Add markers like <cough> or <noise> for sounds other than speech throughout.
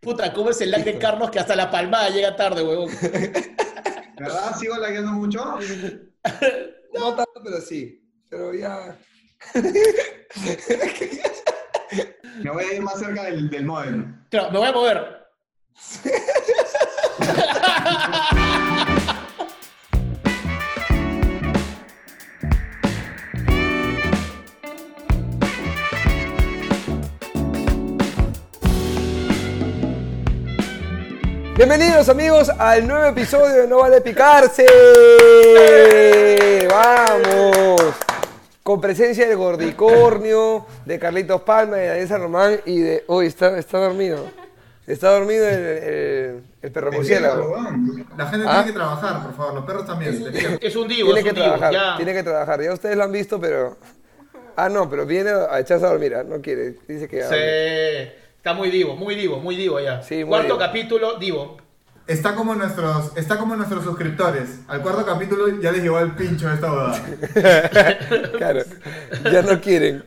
Puta, ¿cómo es el lag de Carlos que hasta la palmada llega tarde, huevón? <laughs> ¿Verdad? ¿Sigo lagueando mucho? <laughs> No tanto, pero sí. Pero ya. Me voy a ir más cerca del, del modem. Claro, me voy a mover. <laughs> Bienvenidos amigos al nuevo episodio de No Vale Picarse. Vamos. Con presencia del Gordicornio, de Carlitos Palma, de Daniel San Román y de... Uy, está, está dormido. Está dormido el, el, el perro murciélago. La gente ¿Ah? tiene que trabajar, por favor, los perros también. Es un divo, Tiene es que un divo. trabajar, Ya. tiene que trabajar. Ya ustedes lo han visto, pero... Ah, no, pero viene a echarse a dormir. ¿ah? No quiere. Dice que... Sí. Está muy divo, muy divo, muy divo ya. Sí, muy Cuarto divo. capítulo, divo. Está como nuestros, está como nuestros suscriptores. Al cuarto capítulo ya les llegó el pincho de esta boda. <laughs> Claro, ya no quieren.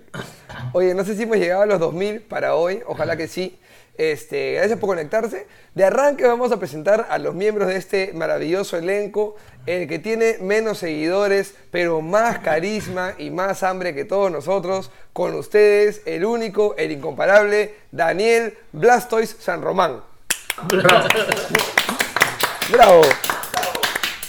Oye, no sé si hemos llegado a los 2000 para hoy, ojalá que sí. Este, gracias por conectarse. De arranque vamos a presentar a los miembros de este maravilloso elenco, el que tiene menos seguidores, pero más carisma y más hambre que todos nosotros. Con ustedes, el único, el incomparable, Daniel Blastoise San Román. Bravo.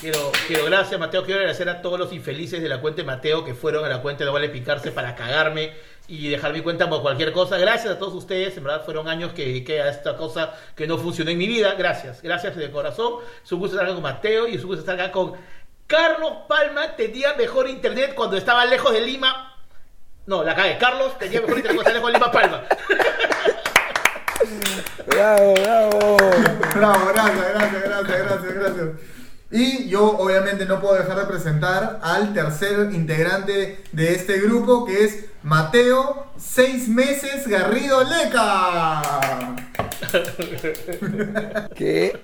Quiero, quiero, gracias Mateo, quiero agradecer a todos los infelices de la cuenta Mateo que fueron a la cuenta de Vale Picarse para cagarme y dejar mi cuenta por cualquier cosa. Gracias a todos ustedes, en verdad fueron años que dediqué a esta cosa que no funcionó en mi vida. Gracias, gracias de corazón. Es un gusto estar acá con Mateo y es un gusto estar acá con Carlos Palma. Tenía mejor internet cuando estaba lejos de Lima. No, la cagué. Carlos tenía mejor internet cuando estaba lejos de Lima Palma. <laughs> Bravo, bravo. Bravo, gracias, gracias, gracias, gracias, gracias. Y yo obviamente no puedo dejar de presentar al tercer integrante de este grupo que es Mateo, seis meses Garrido Leca. <laughs> ¿Qué?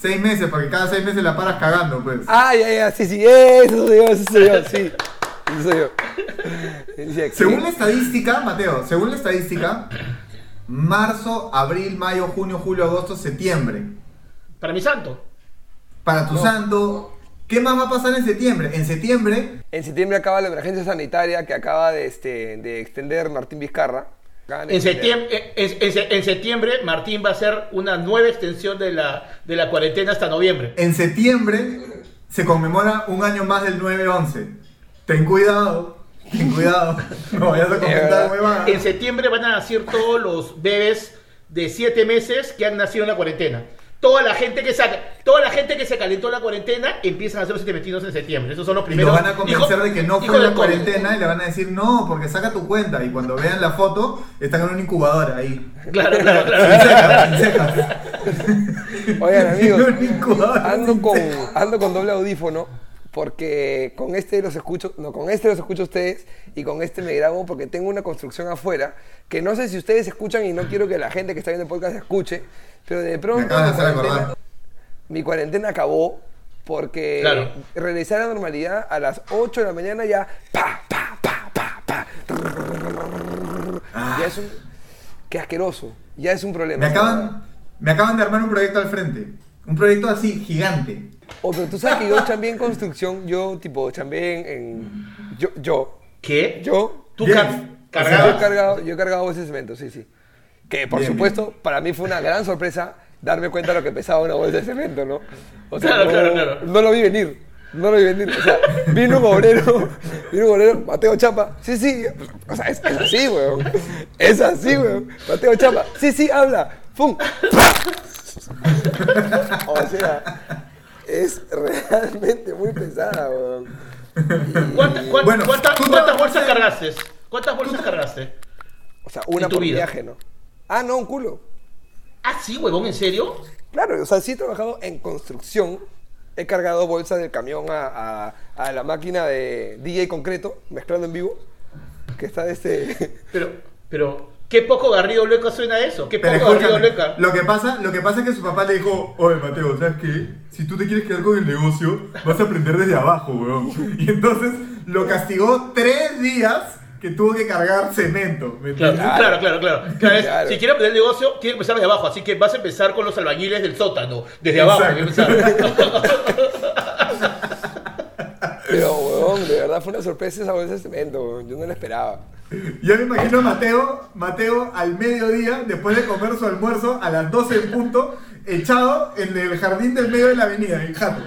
Seis meses, porque cada seis meses la paras cagando, pues. Ah, ya, ya, sí, sí, eso soy yo, eso soy yo, sí. Eso soy yo. Según la estadística, Mateo, según la estadística, marzo, abril, mayo, junio, julio, agosto, septiembre. Para mi santo. Para tu No. santo, ¿qué más va a pasar en septiembre? En septiembre, En septiembre acaba la emergencia sanitaria que acaba de, este, de extender Martín Vizcarra. En septiembre, en, en- en septiembre, Martín va a hacer una nueva extensión de la, de la cuarentena hasta noviembre. en septiembre se conmemora un año más del 9-11. Ten cuidado, ten cuidado. <laughs> No vayas a comentar huevadas. En septiembre van a nacer todos los bebés de 7 meses que han nacido en la cuarentena. Toda la gente que saca, toda la gente que se calentó en la cuarentena empiezan a ser los sitemetinos en septiembre. Esos son los Y primeros. lo van a convencer hijo- de que no fue la COVID. cuarentena y le van a decir no, porque saca tu cuenta. Y cuando vean la foto, están en una incubadora ahí. Claro, claro, Sin <laughs> claro. sin secas. Oigan, amigos, En una incubadora ando con, ando con doble audífono porque con este los escucho, no, con este los escucho a ustedes y con este me grabo porque tengo una construcción afuera que no sé si ustedes escuchan y no quiero que la gente que está viendo el podcast escuche, pero de pronto acabas de mi cuarentena, mi cuarentena acabó porque Claro. regresé a la normalidad a las 8 de la mañana ya pa pa pa pa pa ya es un qué asqueroso, ya es un problema. Me acaban, me acaban de armar un proyecto al frente. Un proyecto así, gigante. Oh, pero tú sabes que yo chambeé en construcción, yo tipo chambeé en, en- yo, yo, ¿Qué? yo, ¿Tú Bien. car- yo he cargado, yo he cargado ese cemento, sí, sí. Que por Bien, supuesto, para mí fue una gran sorpresa darme cuenta de lo que pesaba una bolsa de cemento, ¿no? O sea, Claro, no, claro, claro. no lo vi venir, no lo vi venir. O sea, vino un obrero, <laughs> vino un obrero, Mateo Chapa, sí, sí, o sea, es, es así, weón. Es así, weón. Mateo Chapa, sí, sí, habla, ¡pum! <laughs> O sea, es realmente muy pesada, weón. ¿Cuánta- cuán- Bueno, cuánta- tú ¿Cuántas bolsas cargaste? ¿Cuántas bolsas cargaste? O sea, una por vida. viaje, ¿no? Ah, no, un culo. Ah, sí, huevón, ¿en serio? Claro, o sea, sí he trabajado en construcción. He cargado bolsas del camión a, a- a la máquina de DJ concreto, mezclando en vivo. Que está de este. <laughs> Pero, pero, qué poco Garrido Lueca suena eso. Qué Pero poco Garrido Lueca. lo que pasa, lo que pasa es que su papá le dijo, oye Mateo, ¿sabes qué? Si tú te quieres quedar con el negocio, vas a aprender desde abajo, weón. <laughs> Y entonces lo castigó tres días que tuvo que cargar cemento. ¿me Claro, claro, claro, claro. Claro, es- Claro. Si quieres aprender el negocio, tienes que empezar desde abajo. Así que vas a empezar con los albañiles del sótano. Desde abajo. Exacto. hay que empezar. <laughs> Pero, weón, de verdad fue una sorpresa esa bolsa de cemento, weón. Yo no la esperaba. Yo me imagino a Mateo, Mateo al mediodía, después de comer su almuerzo, a las 12 en punto, echado en el jardín del medio de la avenida, en jato.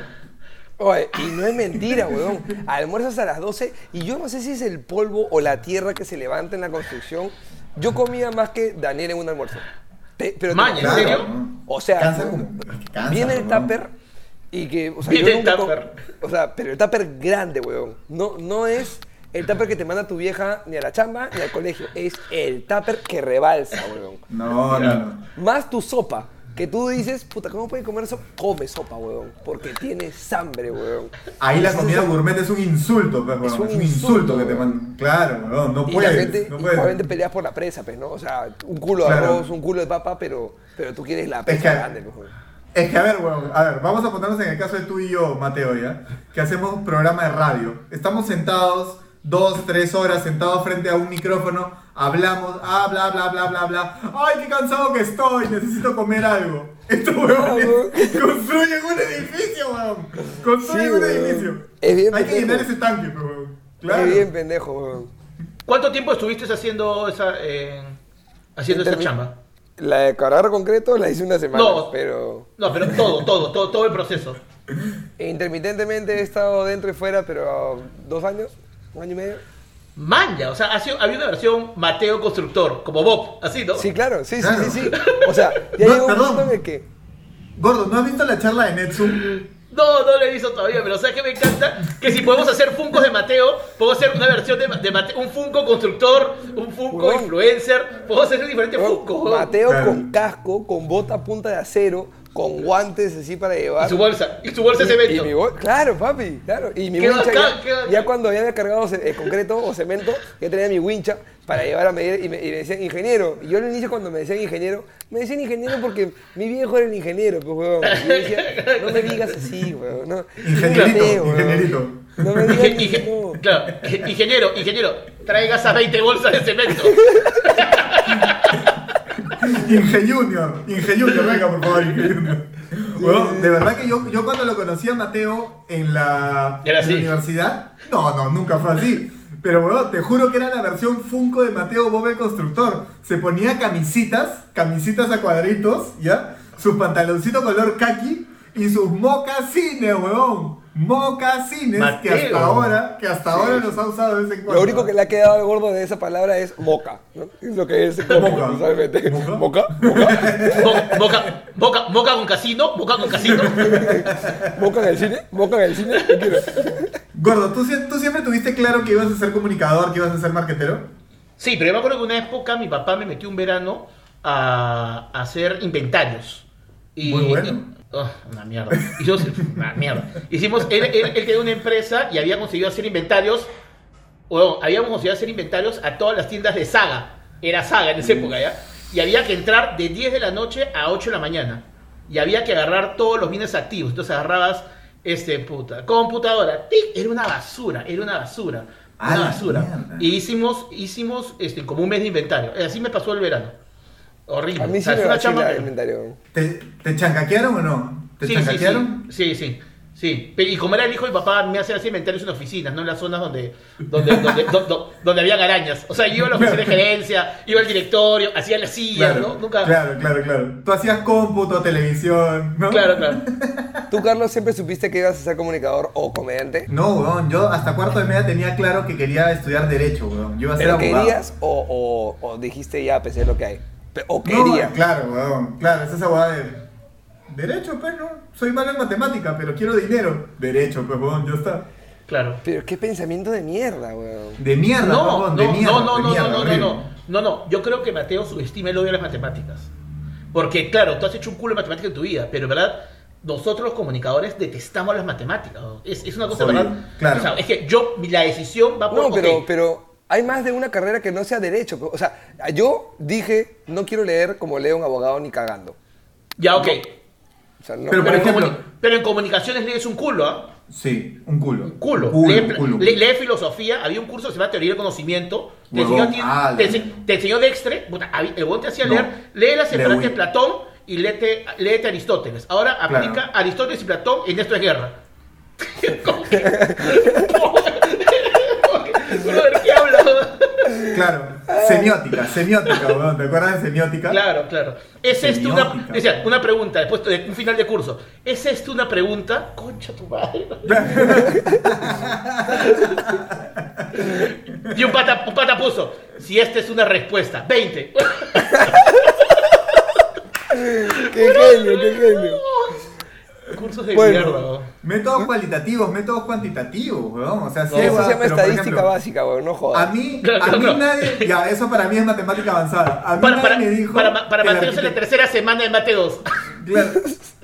Oye, y no es mentira, weón. Almuerzas a las 12 y yo no sé si es el polvo o la tierra que se levanta en la construcción. Yo comía más que Daniel en un almuerzo. Te- pero Maña, ¿en serio? O sea, Cansa como- es que cansa, viene el tupper y que, o sea, Viene yo el tupper. O sea, pero el tupper grande, weón. No, no es el tupper que te manda tu vieja ni a la chamba ni al colegio. Es el tupper que rebalsa, weón. No, no, no. Más tu sopa. Que tú dices, puta, ¿cómo puede comer sopa? Come sopa, weón. Porque tienes hambre, weón. Ahí la comida es gourmet es un insulto, pues, Es weón. un Es un insulto, insulto que te mandan. Claro, weón, no Y puedes. la gente, no y puedes. obviamente peleas por la presa, pues, ¿no? O sea, un culo de Claro. arroz, un culo de papa, pero, pero tú quieres la Es presa que- grande, pues, weón. Es que a ver, weón, a ver, vamos a ponernos en el caso de tú y yo, Mateo, ¿ya? Que hacemos un programa de radio. Estamos sentados, dos, tres horas sentados frente a un micrófono, hablamos, ah, bla, bla, bla, bla, bla. Ay, qué cansado que estoy, necesito comer algo. Estos huevones construyen un edificio, weón. Construyen Sí, un weón. edificio. Es bien Hay que pendejo. llenar ese tanque, weón. Claro. Qué bien pendejo, weón. ¿Cuánto tiempo estuviste haciendo esa, eh, haciendo esa chamba? La de cargar concreto la hice una semana, No. pero No, pero todo, todo, todo, todo el proceso. <laughs> intermitentemente he estado dentro y fuera, pero dos años, un año y medio. Manja, o sea, ha sido- había una versión Mateo Constructor, como Bob, así, ¿no? Sí, claro, sí, sí, Claro. sí, sí. O sea, ya No, llegó un perdón. punto en el que... Gordo, ¿no has visto la charla de Netsum? No, no lo he visto todavía, pero ¿sabes qué me encanta? Que si podemos hacer Funcos de Mateo, puedo hacer una versión de, de Mateo, un Funko constructor, un Funko influencer, puedo hacer un diferente Funko. Mateo Claro. con casco, con bota a punta de acero, con guantes así para llevar. Y su bolsa, y su bolsa de cemento. y mi bol- claro, papi, claro. Y mi wincha, ya, cuando ya había cargado eh, concreto o cemento, ya tenía mi wincha para llevar a medir y me, y me decían ingeniero. Y yo al inicio cuando me decían ingeniero, me decían ingeniero porque mi viejo era el ingeniero, pues, weón. Y yo decía, no me digas así, weón. No, Ingenierito, Mateo, weón. ingenierito. No me digas Inge- que inge- no. Claro, ingeniero, ingeniero, traiga esas 20 bolsas de cemento. <laughs> Inge Junior, Inge Junior, venga por favor, Inge Junior. Bueno, de verdad que yo, yo cuando lo conocí a Mateo en la, en universidad, no, no, nunca fue así. Pero bueno, te juro que era la versión Funko de Mateo Bob el Constructor. Se ponía camisitas, camisitas a cuadritos, ¿ya? Sus pantaloncitos color khaki y sus mocasines, weón. Mocasines que hasta ahora, que hasta ahora los ha usado de vez en cuando. Lo único que le ha quedado al gordo de esa palabra es moca, ¿no? Es lo que es Moca. Moca. Moca, moca, Mo- Moca, moca, moca con casino, moca con casino. <laughs> moca en el cine, moca en el cine. Gordo, ¿tú, sie- ¿tú siempre tuviste claro que ibas a ser comunicador, que ibas a ser marquetero? Sí, pero yo me acuerdo que una época mi papá me metió un verano a, a hacer inventarios. Y, Muy bueno. Oh, una mierda. Hicimos, una mierda. Hicimos, él, él, él tenía una empresa y había conseguido hacer inventarios. Bueno, habíamos conseguido hacer inventarios a todas las tiendas de Saga. Era Saga en esa época, ¿ya? Y había que entrar de 10 de la noche a 8 de la mañana. Y había que agarrar todos los bienes activos. Entonces agarrabas, este, puta, computadora. ¡tic! Era una basura, era una basura. Una basura. mierda. Y hicimos, hicimos este, como un mes de inventario. Así me pasó el verano. Horrible. A mí O sí sea, me una chamba- el inventario. ¿Te, te chancaquearon o no? ¿Te Sí, sí, chancaquearon? sí, sí, sí, Y como era el hijo de mi papá, me hacía hacer inventarios en oficinas, no en las zonas donde, donde, <laughs> donde, do- do- donde habían arañas. O sea, yo iba a la oficina de gerencia, iba al directorio, hacía las sillas, Claro, ¿no? Nunca. claro, claro, claro. Tú hacías cómputo, televisión, ¿no? Claro, claro. <laughs> ¿Tú, Carlos, siempre supiste que ibas a ser comunicador o comediante? No, weón, yo hasta cuarto de media tenía claro que quería estudiar Derecho, weón. Yo iba a ser ¿Pero abogado. querías o, o, o dijiste ya, pensé lo que hay? ¿O No, querías? claro, weón, claro, es esa de... Derecho, pues, ¿no? Soy malo en matemática, pero quiero dinero. Derecho, pues, weón, ya está. Claro. Pero qué pensamiento de mierda, weón. De mierda, No, weón, no, de mierda, no, no, de no, mierda, no, no, horrible. no, no, no. Yo creo que Mateo subestima el odio a las matemáticas. Porque, claro, tú has hecho un culo de matemáticas en tu vida, pero, ¿verdad? Nosotros los comunicadores detestamos las matemáticas. ¿no? Es, es una cosa, Jodido, ¿verdad? claro. O sea, es que yo, la decisión va por... No, pero, pero hay más de una carrera que no sea derecho. O sea, yo dije, no quiero leer como leo un abogado ni cagando. Ya, ok. O sea, no. Pero, en pero en comunicaciones lees un culo, ¿ah? Sí, un culo. Un culo. Un lee, culo, culo. lee- lee filosofía, había un curso que se llama Teoría del Conocimiento, te Huevón, enseñó, a ti- ah, te, te enseñó Dextre, el buen te hacía No. leer, lee las separantes de. Platón y léete, léete Aristóteles. Ahora aplica Claro. Aristóteles y Platón en esto es guerra. <laughs> <laughs> <laughs> Claro, semiótica, semiótica, weón. ¿Te acuerdas de semiótica? Claro, claro. ¿Es esto una, decía, una pregunta, después de un final de curso? ¿Es esto una pregunta? Concha tu madre. Y un pata, un pata puso, si esta es una respuesta, 20. ¡Qué genio, qué genio! Cursos de Bueno. mierda. Métodos cualitativos, métodos cuantitativos, weón. O sea, sí No, Eso se llama estadística ejemplo, básica, weón, no A jodas. mí, Claro, a mí nadie. Ya, eso para mí es matemática avanzada. A mí Para, nadie para, me dijo. para, para que la en tercera semana de Mate 2. Claro. <laughs>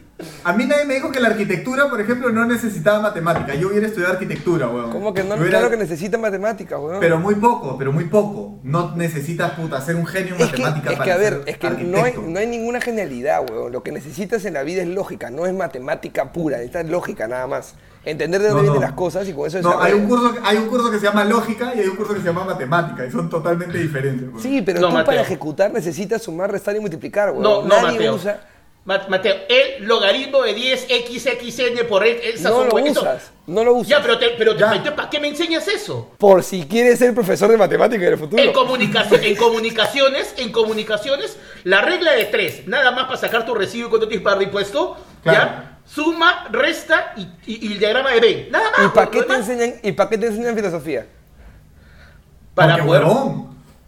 A mí nadie me dijo que la arquitectura, por ejemplo, no necesitaba matemática. Yo hubiera estudiado arquitectura, weón. ¿Cómo que no? Hubiera- Claro que necesita matemáticas, weón. Pero muy poco, pero muy poco. No necesitas, puta, ser un genio en que, matemática es que, para a ver, es que no hay, no hay ninguna genialidad, weón. Lo que necesitas en la vida es lógica, no es matemática pura, necesitas lógica nada más. Entender de dónde No, vienen no. las cosas y con eso No, hay un, curso, hay un curso que se llama lógica y hay un curso que se llama matemática y son totalmente diferentes. weón. Sí, pero No, tú Mateo. para ejecutar necesitas sumar, restar y multiplicar, weón. No, no, Nadie Mateo. usa. Ma- Mateo, el logaritmo de 10xxn por esas No son lo eso- usas, no lo usas. Ya, pero, te, pero Ya. ¿para qué me enseñas eso? Por si quieres ser profesor de matemáticas en el futuro. En, comunicación, en comunicaciones, en comunicaciones, la regla de tres, nada más para sacar tu recibo y cuánto tienes para impuesto, Claro. ya, suma, resta y, y- y el diagrama de Venn. Nada más. ¿Y para qué te enseñan, y para qué te enseñan filosofía? Para Porque, poder,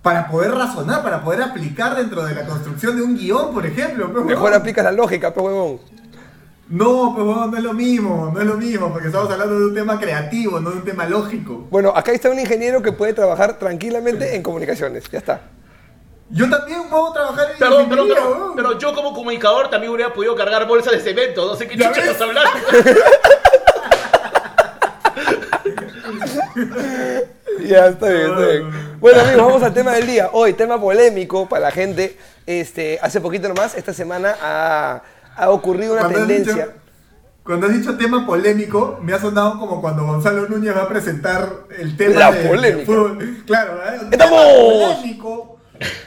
para poder razonar, para poder aplicar dentro de la construcción de un guion, por ejemplo. pues, Mejor huevón. aplicas la lógica, pues huevón. No, pues huevón, no es lo mismo, no es lo mismo, porque estamos hablando de un tema creativo, no de un tema lógico. Bueno, acá está un ingeniero que puede trabajar tranquilamente en comunicaciones. Ya está. Yo también puedo trabajar en Perdón, pero, pero yo como comunicador también hubiera podido cargar bolsas de cemento, no sé qué ¿Ya chucha estás hablando. <laughs> <laughs> Ya, está bien, está bien. <laughs> Bueno, amigos, vamos al tema del día. Hoy, tema polémico para la gente. Este, hace poquito nomás, esta semana ha, ha ocurrido una Cuando has tendencia. dicho- cuando has dicho tema polémico, me ha sonado como cuando Gonzalo Núñez va a presentar el tema La de, polémica. Claro, ¿eh? ¡Estamos! polémico.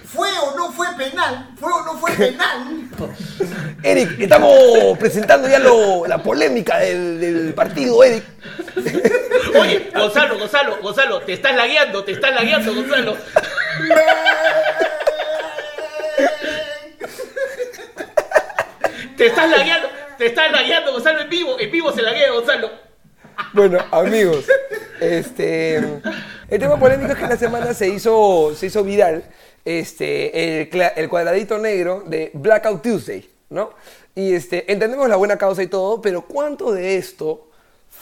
¿Fue o no fue penal? ¿Fue o no fue penal? <laughs> Eric, estamos presentando ya lo- la polémica del, del partido, Eric. Oye, Gonzalo, Gonzalo, Gonzalo, te estás lagueando, te estás lagueando, Gonzalo. Te estás lagueando, te estás lagueando, Gonzalo, en vivo, en vivo se laguea, Gonzalo. Bueno, amigos, este, el tema polémico es que la semana se hizo, se hizo viral este, el, el cuadradito negro de Blackout Tuesday, ¿no? Y este, entendemos la buena causa y todo, pero ¿cuánto de esto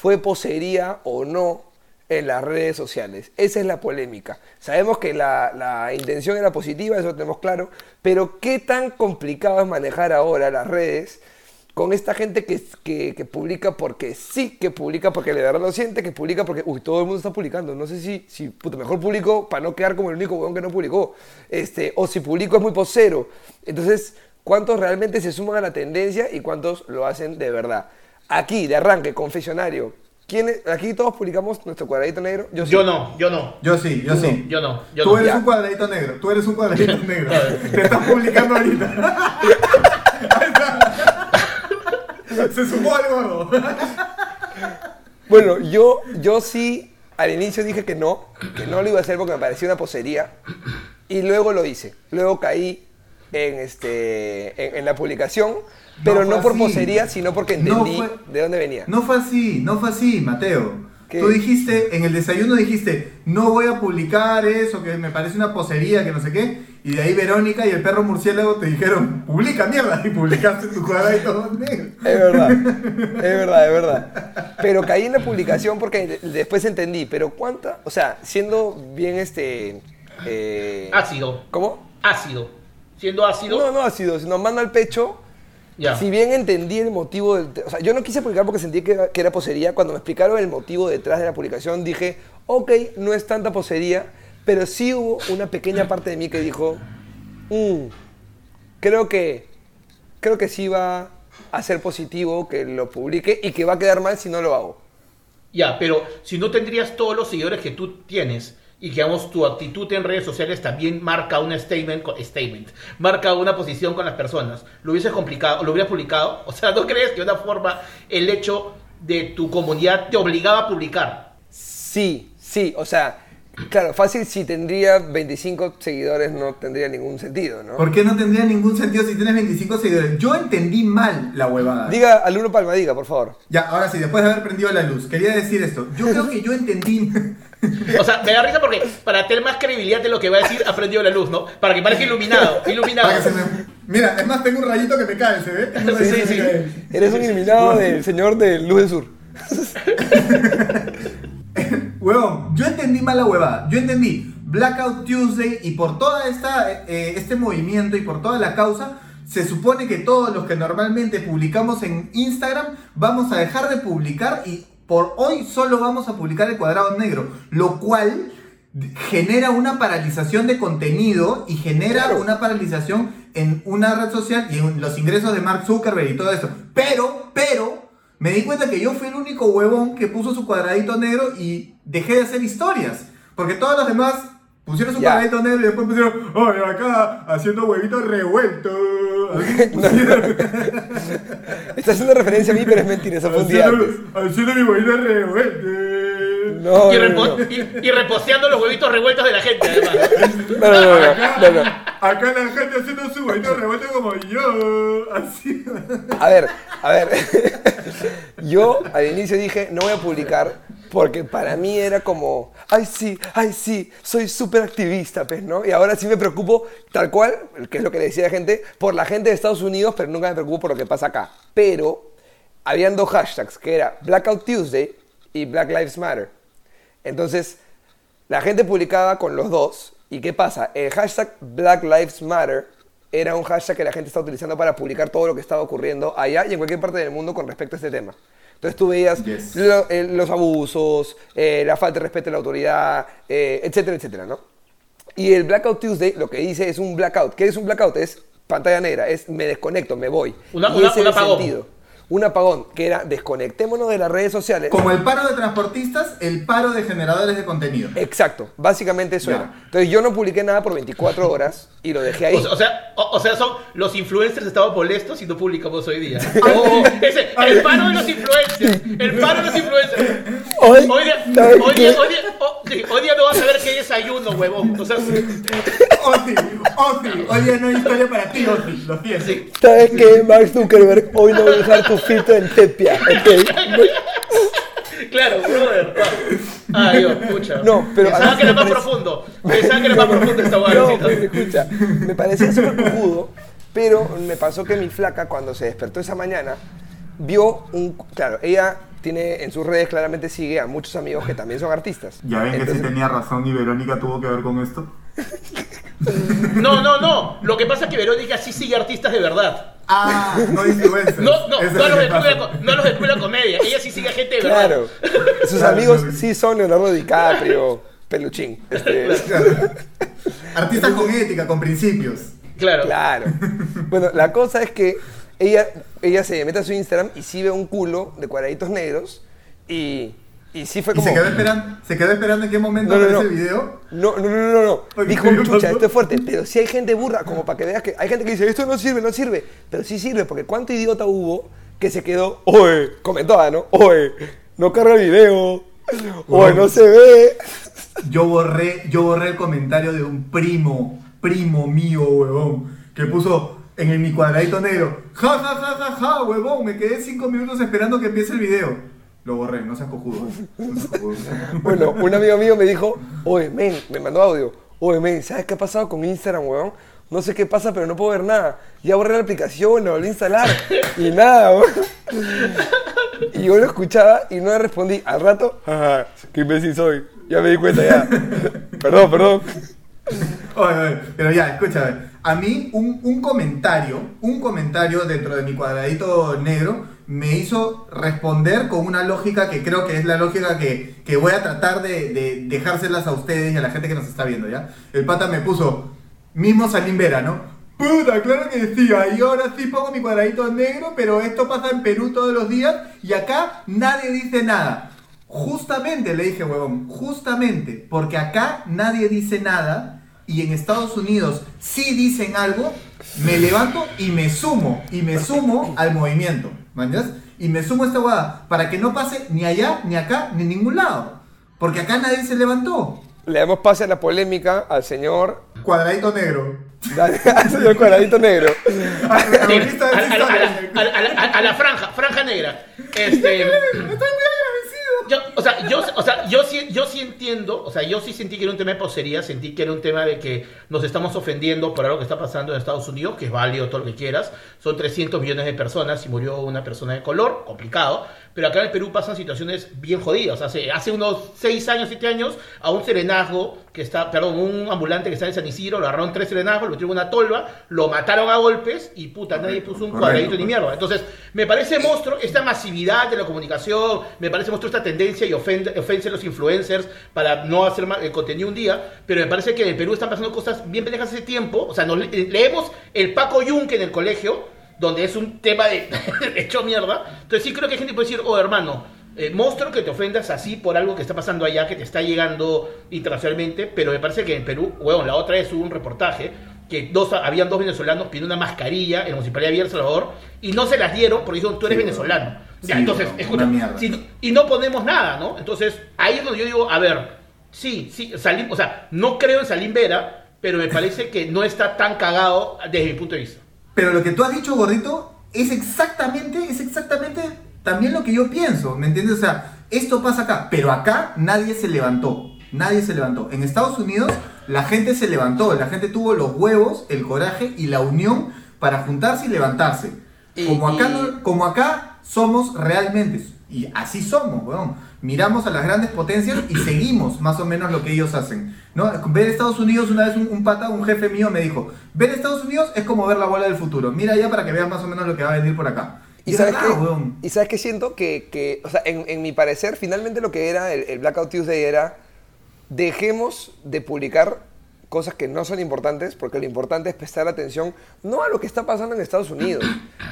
fue posería o no en las redes sociales? Esa es la polémica. Sabemos que la, la intención era positiva, eso lo tenemos claro, pero ¿qué tan complicado es manejar ahora las redes? con esta gente que, que, publica porque sí, que publica porque de verdad lo siente, que publica porque, uy, todo el mundo está publicando. No sé si, si mejor publico para no quedar como el único weón que no publicó. Este, o si publico es muy posero. Entonces, ¿cuántos realmente se suman a la tendencia y cuántos lo hacen de verdad? Aquí, de arranque, confesionario. ¿quiénes- aquí todos publicamos nuestro cuadradito negro. sí. Yo no, yo no. Yo sí, yo sí. Yo no, yo tú no. eres Ya. un cuadradito negro, tú eres un cuadradito <laughs> negro. Te estás publicando ahorita. Ahí <laughs> está. Se sumó al gordo. Bueno, yo, yo sí al inicio dije que no, que no lo iba a hacer porque me parecía una posería. Y luego lo hice. Luego caí en, este, en, en la publicación, pero No no, por así. posería, sino porque No entendí fue- de dónde venía. No fue así, no fue así, Mateo. ¿Qué? Tú dijiste, en el desayuno dijiste, no voy a publicar eso, que me parece una posería, que no sé qué. Y de ahí Verónica y el perro murciélago te dijeron, publica mierda, y publicaste tu cuadradito negro. Es verdad, es verdad, es verdad. Pero caí en la publicación porque de- después entendí, pero cuánta, o sea, siendo bien este... eh, Ácido, ¿Cómo? ácido. Siendo ácido, No, no ha sido, sino mano al pecho. Si bien entendí el motivo del... O sea, yo no quise publicar porque sentí que era, que era posería. Cuando me explicaron el motivo detrás de la publicación, dije, ok, no es tanta posería, pero sí hubo una pequeña parte de mí que dijo, "Mm, creo que... Creo que sí va a ser positivo que lo publique y que va a quedar mal si no lo hago. Ya, pero si no tendrías todos los seguidores que tú tienes y que digamos tu actitud en redes sociales también marca un statement, statement, marca una posición con las personas, ¿lo hubieses complicado, lo hubieras publicado? <laughs> O sea, ¿no crees que de una forma el hecho de tu comunidad te obligaba a publicar? Sí, sí, o sea, claro, fácil si tendría 25 seguidores no tendría ningún sentido, ¿no? ¿Por qué no tendría ningún sentido si tienes 25 seguidores? Yo entendí mal la huevada. Diga al uno Palma, diga, por favor. Ya, ahora sí, después de haber prendido la luz, quería decir esto. Yo <laughs> creo que yo entendí. O sea, me da risa porque para tener más credibilidad de lo que va a decir, ha prendido la luz, ¿no? Para que parezca iluminado, <laughs> iluminado. Para que se me- Mira, es más, tengo un rayito que me cae, ¿se ve? Tengo un Sí, rayito sí, que me sí. cae. Eres un iluminado del señor de Luz del Sur. <laughs> Huevón, yo entendí mal la huevada. Yo entendí Blackout Tuesday y por toda esta eh, este movimiento y por toda la causa, se supone que todos los que normalmente publicamos en Instagram vamos a dejar de publicar y por hoy solo vamos a publicar el cuadrado negro, lo cual genera una paralización de contenido y genera Claro. una paralización en una red social y en los ingresos de Mark Zuckerberg y todo eso. Pero, pero, me di cuenta que yo fui el único huevón que puso su cuadradito negro y dejé de hacer historias. Porque todos los demás pusieron su cuadradito negro y después pusieron, oye, acá haciendo huevitos revueltos. <laughs> Está haciendo referencia a mí, pero es mentira, eso fue un día antes. haciendo, haciendo mi huevito revueltos. No, y, repo- no, no. y- y reposteando los huevitos revueltos de la gente, además. No, no, no, no, no, no. Acá la gente haciendo su huevito revuelto como yo. Así. A ver, a ver. Yo al inicio dije, no voy a publicar porque para mí era como, ay sí, ay sí, soy súper activista, pues, ¿no? Y ahora sí me preocupo, tal cual, que es lo que le decía a la gente, por la gente de Estados Unidos, pero nunca me preocupo por lo que pasa acá. Pero habían dos hashtags, que era Blackout Tuesday y Black Lives Matter. Entonces, la gente publicaba con los dos. ¿Y qué pasa? El hashtag Black Lives Matter era un hashtag que la gente estaba utilizando para publicar todo lo que estaba ocurriendo allá y en cualquier parte del mundo con respecto a este tema. Entonces tú veías Yes. lo- eh, los abusos, eh, la falta de respeto a la autoridad, eh, etcétera, etcétera, ¿no? Y el Blackout Tuesday lo que dice es un blackout. ¿Qué es un blackout? Es pantalla negra, es me desconecto, me voy. Una- Y una- ese el sentido. Un apagón, que era desconectémonos de las redes sociales. Como el paro de transportistas, el paro de generadores de contenido. Exacto, básicamente eso Ya. era. Entonces yo no publiqué nada por 24 horas y lo dejé ahí. O, o sea, o, o sea, son los influencers estaban molestos y no publicamos hoy día. <laughs> Oh, ese, el paro de los influencers. El paro de los influencers. Hoy, Hoy día, ¿sabes hoy día, hoy día, oh, sí, hoy día no vas a ver qué desayuno, huevón. O sea, Ozzy, Ozzy, hoy día no hay historia para ti, Ozzy, lo siento. ¿Sabes qué, Mark Zuckerberg? Hoy no voy a dejar tu filtro en Tepia, ¿ok? Claro, brother. Ah, <laughs> Dios, pucha. No, pero Pensaba que era me más parece- profundo. Pensaba que era más profundo esta <laughs> No, huevada. pues escucha, me parecía súper cojudo, pero me pasó que mi flaca cuando se despertó esa mañana vio un... Claro, ella tiene en sus redes claramente sigue a muchos amigos que también son artistas. Ya ven que Entonces- sí tenía razón y Verónica tuvo que ver con esto. <laughs> No, no, no. Lo que pasa es que Verónica sí sigue artistas de verdad. Ah, no influencers. No, no, no los lo de que Club de pasa. Co- no los de Club de la comedia. Ella sí sigue a gente de verdad. Claro, <laughs> sus Claro, amigos no, sí son Leonardo DiCaprio, Peluchín. este, <laughs> Artistas con ética, con principios. Claro. Claro. Bueno, la cosa es que ella, ella se mete a su Instagram y sí ve un culo de cuadraditos negros y, y sí fue Y como... se quedó esperando, se quedó esperando en qué momento No, no, no. el video. No, no, no, no, no. Dijo, ¿qué chucha, esto es fuerte. Pero sí hay gente burra, como para que veas que hay gente que dice, esto no sirve, no sirve. Pero sí sirve, porque cuánto idiota hubo que se quedó, oye, comentó, ah, ¿no? Oye, no carga el video. Oye, no se ve. Yo borré, yo borré el comentario de un primo, primo mío, huevón, que puso en el, mi cuadradito negro, ja, ja, ja, ja, ja, huevón, me quedé cinco minutos esperando que empiece el video. Lo borré, no seas cojudo. No seas cojudo. <laughs> Bueno, un amigo mío me dijo, oye, men, me mandó audio. Oye, men, ¿sabes qué ha pasado con Instagram, weón? No sé qué pasa, pero no puedo ver nada. Ya borré la aplicación, la volví a instalar. Y nada, weón. Y yo lo escuchaba y no le respondí. Al rato, ajá, qué imbécil soy. Ya me di cuenta ya. <laughs> perdón, perdón. Oye, oye, pero ya, escúchame. A mí un, un comentario, un comentario dentro de mi cuadradito negro me hizo responder con una lógica que creo que es la lógica que, que voy a tratar de, de dejárselas a ustedes y a la gente que nos está viendo, ¿ya? El pata me puso, mismo Salim Vera, ¿no? Puta, claro que decía, y ahora sí pongo mi cuadradito negro, pero esto pasa en Perú todos los días y acá nadie dice nada. justamente, le dije, huevón, justamente, porque acá nadie dice nada y en Estados Unidos sí dicen algo, me levanto y me sumo, y me sumo al movimiento, ¿me entiendes? Y me sumo a esta huevada, para que no pase ni allá, ni acá, ni en ningún lado. Porque acá nadie se levantó. Le damos pase a la polémica al señor. Cuadradito negro. Dale, al señor cuadradito negro. A la franja, franja negra. Este, Estoy muy agradecido. yo, o sea, yo, o sea, yo sí, yo sí entiendo, o sea, yo sí sentí que era un tema de posería, sentí que era un tema de que nos estamos ofendiendo por algo que está pasando en Estados Unidos, que es válido todo lo que quieras. Son 300 millones de personas y murió una persona de color, complicado. Pero acá en el Perú pasan situaciones bien jodidas. Hace, hace unos 6 años, 7 años, a un serenazgo que está, perdón, un ambulante que está en San Isidro, lo agarraron tres serenazgos, lo metieron una tolva, lo mataron a golpes y puta, nadie puso un cuadradito ni mierda. Entonces, me parece monstruo esta masividad de la comunicación, me parece monstruo esta tendencia y ofende, ofensa a los influencers para no hacer el contenido un día, pero me parece que en el Perú están pasando cosas bien pendejas hace tiempo. O sea, nos le- leemos el Paco Yunque en el colegio, donde es un tema <laughs> de hecho mierda. Entonces, sí creo que hay gente que puede decir, oh hermano, eh, monstruo que te ofendas así por algo que está pasando allá, que te está llegando internacionalmente, pero me parece que en Perú, huevón, la otra vez hubo un reportaje que dos, habían dos venezolanos pidiendo una mascarilla en la Municipalidad de Villa Salvador y no se las dieron porque dijeron, tú eres Sí, venezolano. Ya, Sí, entonces, una escucha, si- y no ponemos nada, ¿no? Entonces, ahí es donde yo digo, a ver, sí, sí, Salim, o sea, no creo en Salim Vera, pero me parece que no está tan cagado desde mi punto de vista. Pero lo que tú has dicho, gordito, es exactamente, es exactamente también lo que yo pienso, ¿me entiendes? O sea, esto pasa acá, pero acá nadie se levantó, nadie se levantó. En Estados Unidos la gente se levantó, la gente tuvo los huevos, el coraje y la unión para juntarse y levantarse. Y- como, acá como acá somos realmente, y así somos, weón. Miramos a las grandes potencias y seguimos más o menos lo que ellos hacen. ¿no? Ver Estados Unidos, una vez un, un pata, un jefe mío me dijo, ver Estados Unidos es como ver la bola del futuro. Mira ya para que veas más o menos lo que va a venir por acá. ¿Y es sabes, verdad, qué? weón. ¿Y sabes qué siento? Que, que, o sea, en, en mi parecer, finalmente lo que era el, el Blackout Tuesday era dejemos de publicar cosas que no son importantes, porque lo importante es prestar atención no a lo que está pasando en Estados Unidos,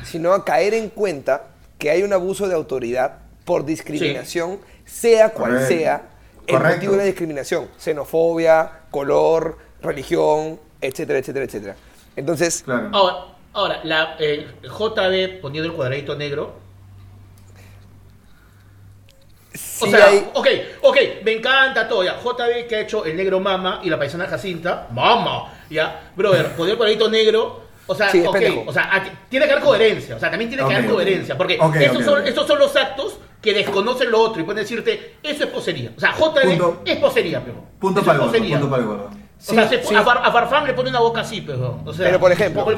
sino a caer en cuenta que hay un abuso de autoridad por discriminación, sea cual Correcto. sea el Correcto. motivo de la discriminación, xenofobia, color, religión, etcétera, etcétera, etcétera. Entonces, Claro. Ahora, ahora la eh, JB poniendo el cuadradito negro. sí o sea, hay- ok, ok, me encanta todo ya. JB que ha hecho el negro mama y la paisana Jacinta, mama, ya. Brother, poner el cuadradito negro. O sea, Sí, es ok, pendejo. o sea, tiene que haber coherencia, o sea, también tiene que haber coherencia, porque Ok, estos, son, estos son los actos que desconocen lo otro y pueden decirte, eso es posería. O sea, Punto. es posería, pero. Punto para es el gordo, posería. punto para el gordo. o sea, Sí, se- sí. a, Far- a Farfán le pone una boca así, pero. O sea, Pero por ejemplo, por